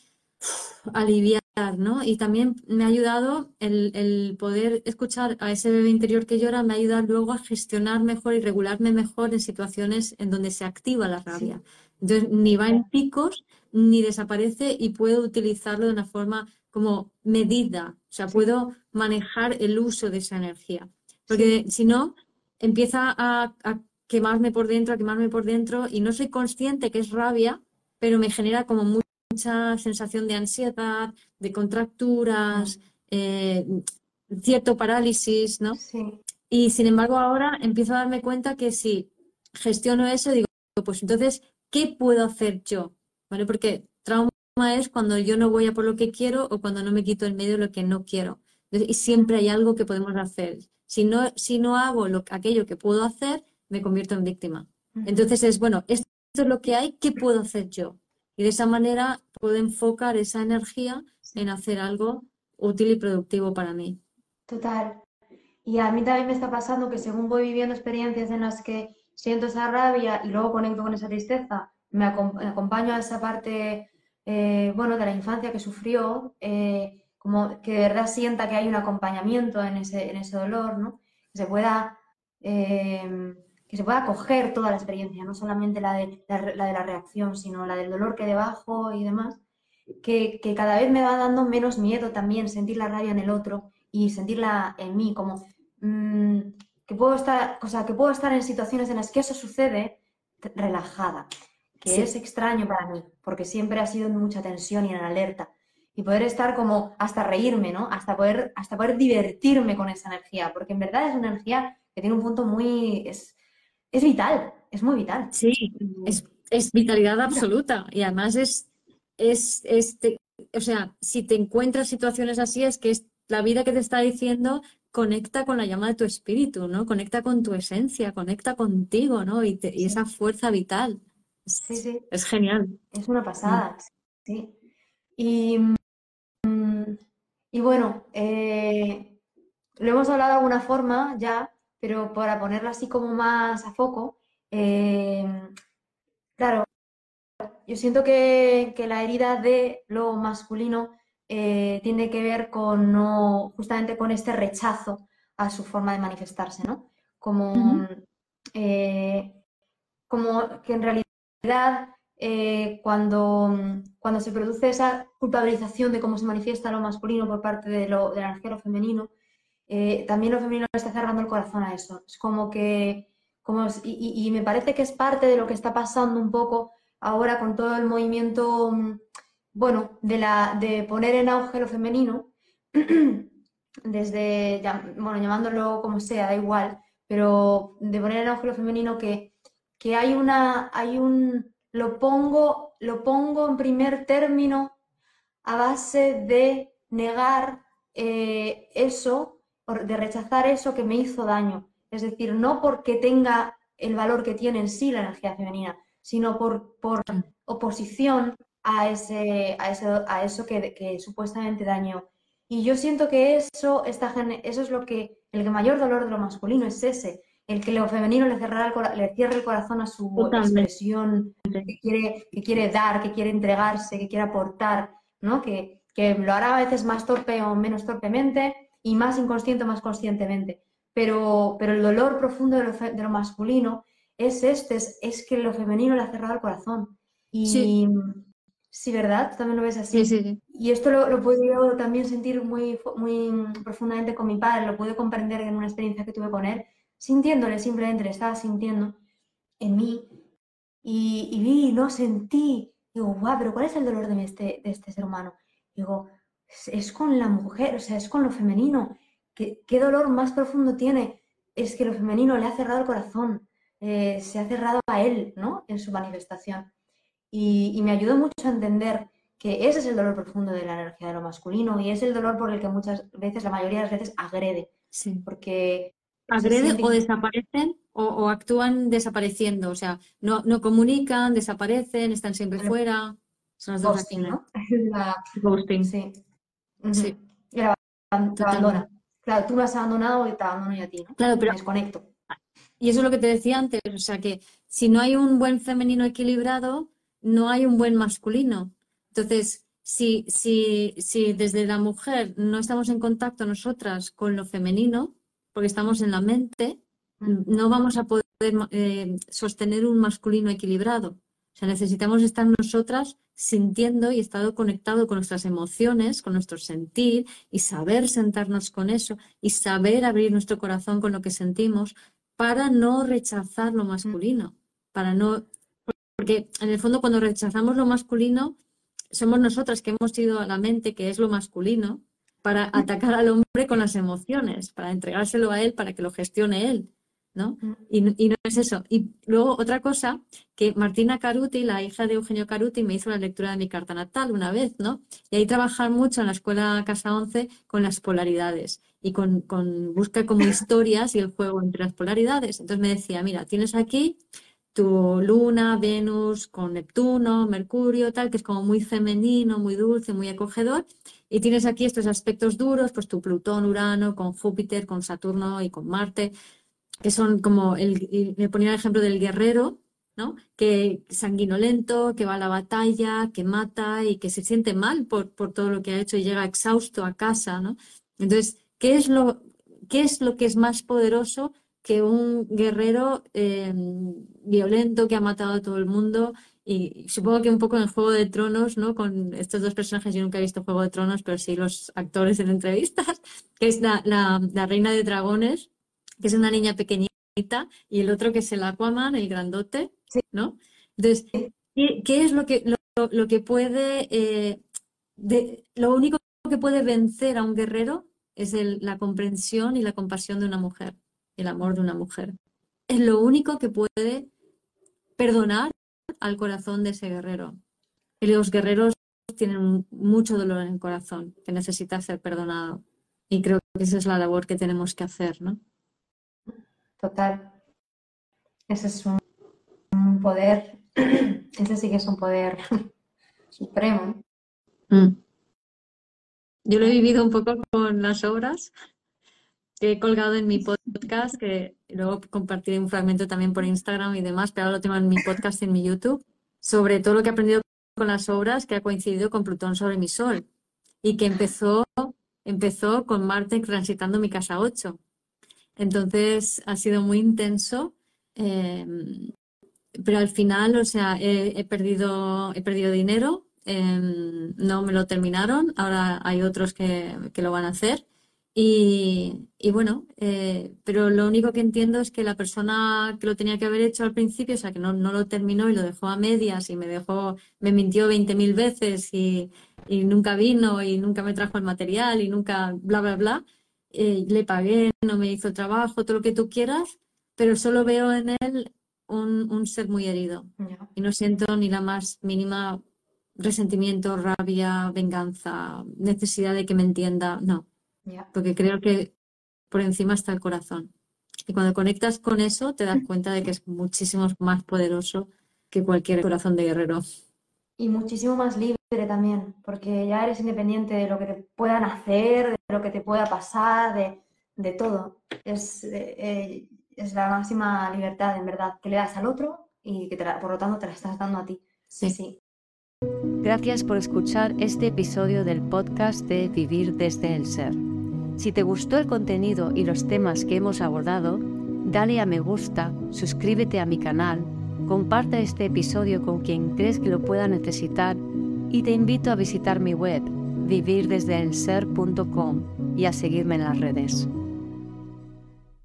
aliviar, ¿no? Y también me ha ayudado el, poder escuchar a ese bebé interior que llora, me ha ayudado luego a gestionar mejor y regularme mejor en situaciones en donde se activa la rabia. Entonces, ni va en picos, ni desaparece y puedo utilizarlo de una forma como medida, o sea, puedo manejar el uso de esa energía. Porque si no, empieza a, a quemarme por dentro, a quemarme por dentro y no soy consciente que es rabia, pero me genera como mucha sensación de ansiedad, de contracturas, eh, cierto parálisis, ¿no? Sí. Y sin embargo ahora empiezo a darme cuenta que si gestiono eso, digo, pues entonces, ¿qué puedo hacer yo? ¿Vale? Porque trauma es cuando yo no voy a por lo que quiero o cuando no me quito en medio lo que no quiero. Y siempre hay algo que podemos hacer. Si no, si no hago lo, aquello que puedo hacer, me convierto en víctima. Entonces es, bueno, esto es lo que hay, ¿qué puedo hacer yo? Y de esa manera puedo enfocar esa energía en hacer algo útil y productivo para mí. Total. Y a mí también me está pasando que según voy viviendo experiencias en las que siento esa rabia y luego conecto con esa tristeza, me, acompaño a esa parte, eh, bueno, de la infancia que sufrió, eh, como que de verdad sienta que hay un acompañamiento en ese, en ese dolor, ¿no? Que se pueda eh, que se pueda coger toda la experiencia, no solamente la de la, de la reacción, sino la del dolor que debajo y demás, que, cada vez me va dando menos miedo también sentir la rabia en el otro y sentirla en mí, como mm, que, puedo estar, o que puedo estar en situaciones en las que eso sucede relajada, que es extraño para mí, porque siempre ha sido en mucha tensión y en alerta. Y poder estar como hasta reírme, ¿no? Hasta poder, hasta poder divertirme con esa energía, porque en verdad es una energía que tiene un punto muy, es vital, es muy vital. Sí, es, vitalidad absoluta y además es, es, o sea, si te encuentras situaciones así es que es la vida que te está diciendo conecta con la llama de tu espíritu, ¿no? Conecta con tu esencia, conecta contigo, ¿no? Y, esa fuerza vital. Sí, sí. Es genial. Es una pasada, sí. Y, mm, y bueno, eh, lo hemos hablado de alguna forma ya, pero para ponerlo así como más a foco, eh, claro, yo siento que, la herida de lo masculino eh, tiene que ver con no, justamente con este rechazo a su forma de manifestarse, ¿no? Como, eh, como que en realidad cuando, cuando se produce esa culpabilización de cómo se manifiesta lo masculino por parte de, lo, de la energía lo femenino, eh, también lo femenino está cerrando el corazón a eso. Es como que, como, y, me parece que es parte de lo que está pasando un poco ahora con todo el movimiento, mm, bueno, de, la, de poner en auge lo femenino, desde, bueno, llamándolo como sea, da igual, pero de poner en auge lo femenino que, que hay una, hay un, lo pongo, lo pongo en primer término a base de negar eh, eso de rechazar eso que me hizo daño. Es decir, no porque tenga el valor que tiene en sí la energía femenina, sino por, por oposición a, ese, a, a eso que, supuestamente dañó. Y yo siento que eso, está, eso es lo que, el mayor dolor de lo masculino es ese, el que lo femenino le, cerrara le cierre el corazón a su expresión, que quiere, que quiere dar, que quiere entregarse, que quiere aportar, ¿no? que, que lo hará a veces más torpe o menos torpemente, y más inconsciente más conscientemente. Pero, pero el dolor profundo de lo, masculino es este, es, que lo femenino le ha cerrado el corazón. Y sí, ¿verdad? Tú también lo ves así. Sí, y esto lo, lo puedo también sentir muy, muy profundamente con mi padre, lo pude comprender en una experiencia que tuve con él, sintiéndole simplemente, le estaba sintiendo en mí. Y, y vi, no sentí, digo, guau, pero ¿cuál es el dolor de este, de este ser humano? Digo, es con la mujer, o sea, es con lo femenino. ¿Qué, qué dolor más profundo tiene? Es que lo femenino le ha cerrado el corazón, eh, se ha cerrado a él, ¿no? En su manifestación. Y, me ayudó mucho a entender que ese es el dolor profundo de la energía de lo masculino y es el dolor por el que muchas veces, la mayoría de las veces, agrede. Sí. Porque agreden o desaparecen o, actúan desapareciendo, o sea, no, no comunican, desaparecen, están siempre fuera. Son las dos ghosting, ¿no? La- Ghosting. sí. Sí. Y la te abandona. Claro, tú me has abandonado y te abandono yo a ti, ¿no? Claro, pero Me desconecto. Y eso es lo que te decía antes, o sea que si no hay un buen femenino equilibrado, no hay un buen masculino. Entonces, si, si, si desde la mujer no estamos en contacto nosotras con lo femenino, porque estamos en la mente, no vamos a poder eh, sostener un masculino equilibrado. O sea, necesitamos estar nosotras sintiendo y estado conectado con nuestras emociones, con nuestro sentir y saber sentarnos con eso y saber abrir nuestro corazón con lo que sentimos para no rechazar lo masculino, para no, porque en el fondo cuando rechazamos lo masculino, somos nosotras que hemos ido a la mente, que es lo masculino, para atacar al hombre con las emociones, para entregárselo a él, para que lo gestione él, ¿no? Y, no- y no es eso. Y luego otra cosa, que Martina Caruti, la hija de Eugenio Caruti, me hizo la lectura de mi carta natal una vez, ¿no? Y ahí trabajar mucho en la escuela Casa 11 con las polaridades y con, con busca como historias y el juego entre las polaridades. Entonces me decía, mira, tienes aquí tu Luna, Venus con Neptuno, Mercurio, tal, que es como muy femenino, muy dulce, muy acogedor. Y tienes aquí estos aspectos duros, pues tu Plutón, Urano, con Júpiter, con Saturno y con Marte, que son como el, me ponía el ejemplo del guerrero, ¿no? Que sanguinolento, que va a la batalla, que mata y que se siente mal por, por todo lo que ha hecho y llega exhausto a casa, ¿no? Entonces, ¿qué es lo, qué es lo que es más poderoso que un guerrero eh, violento que ha matado a todo el mundo? Y supongo que un poco en Juego de Tronos, ¿no? Con estos dos personajes, yo nunca he visto Juego de Tronos, pero sí los actores en entrevistas, que es la, la reina de dragones, que es una niña pequeñita, y el otro que es el Aquaman, el grandote, Sí. ¿no? Entonces, ¿qué, qué es lo que, lo, lo que puede, eh, de, lo único que puede vencer a un guerrero es el- la comprensión y la compasión de una mujer, el amor de una mujer. Es lo único que puede perdonar al corazón de ese guerrero. Y los guerreros tienen mucho dolor en el corazón que necesita ser perdonado. Y creo que esa es la labor que tenemos que hacer, ¿no? Total. Ese es un, poder, ese sí que es un poder supremo. Mm. Yo lo he vivido un poco con las obras que he colgado en mi podcast, que luego compartiré un fragmento también por Instagram y demás, pero ahora lo tengo en mi podcast y en mi YouTube, sobre todo lo que he aprendido con las obras que ha coincidido con Plutón sobre mi Sol y que empezó, empezó con Marte transitando mi casa 8. Entonces ha sido muy intenso, eh, pero al final, o sea, he, perdido, he perdido dinero, eh, no me lo terminaron, ahora hay otros que, que lo van a hacer. Y, y bueno, eh, pero lo único que entiendo es que la persona que lo tenía que haber hecho al principio, o sea, que no, no lo terminó y lo dejó a medias y me dejó, me mintió 20.000 veces y, y nunca vino y nunca me trajo el material y nunca bla, bla, bla, eh, le pagué, no me hizo trabajo, todo lo que tú quieras, pero solo veo en él un, un ser muy herido. Y no siento ni la más mínima resentimiento, rabia, venganza, necesidad de que me entienda, no. Porque creo que por encima está el corazón. Y cuando conectas con eso, te das cuenta de que es muchísimo más poderoso que cualquier corazón de guerrero. Y muchísimo más libre también, porque ya eres independiente de lo que te puedan hacer, de lo que te pueda pasar, de, de todo. Es, eh, es la máxima libertad, en verdad, que le das al otro y que te la- por lo tanto te la estás dando a ti. Sí. Sí. Gracias por escuchar este episodio del podcast de Vivir desde el Ser. Si te gustó el contenido y los temas que hemos abordado, dale a me gusta, suscríbete a mi canal, comparte este episodio con quien crees que lo pueda necesitar y te invito a visitar mi web vivirdesdeelser.com y a seguirme en las redes.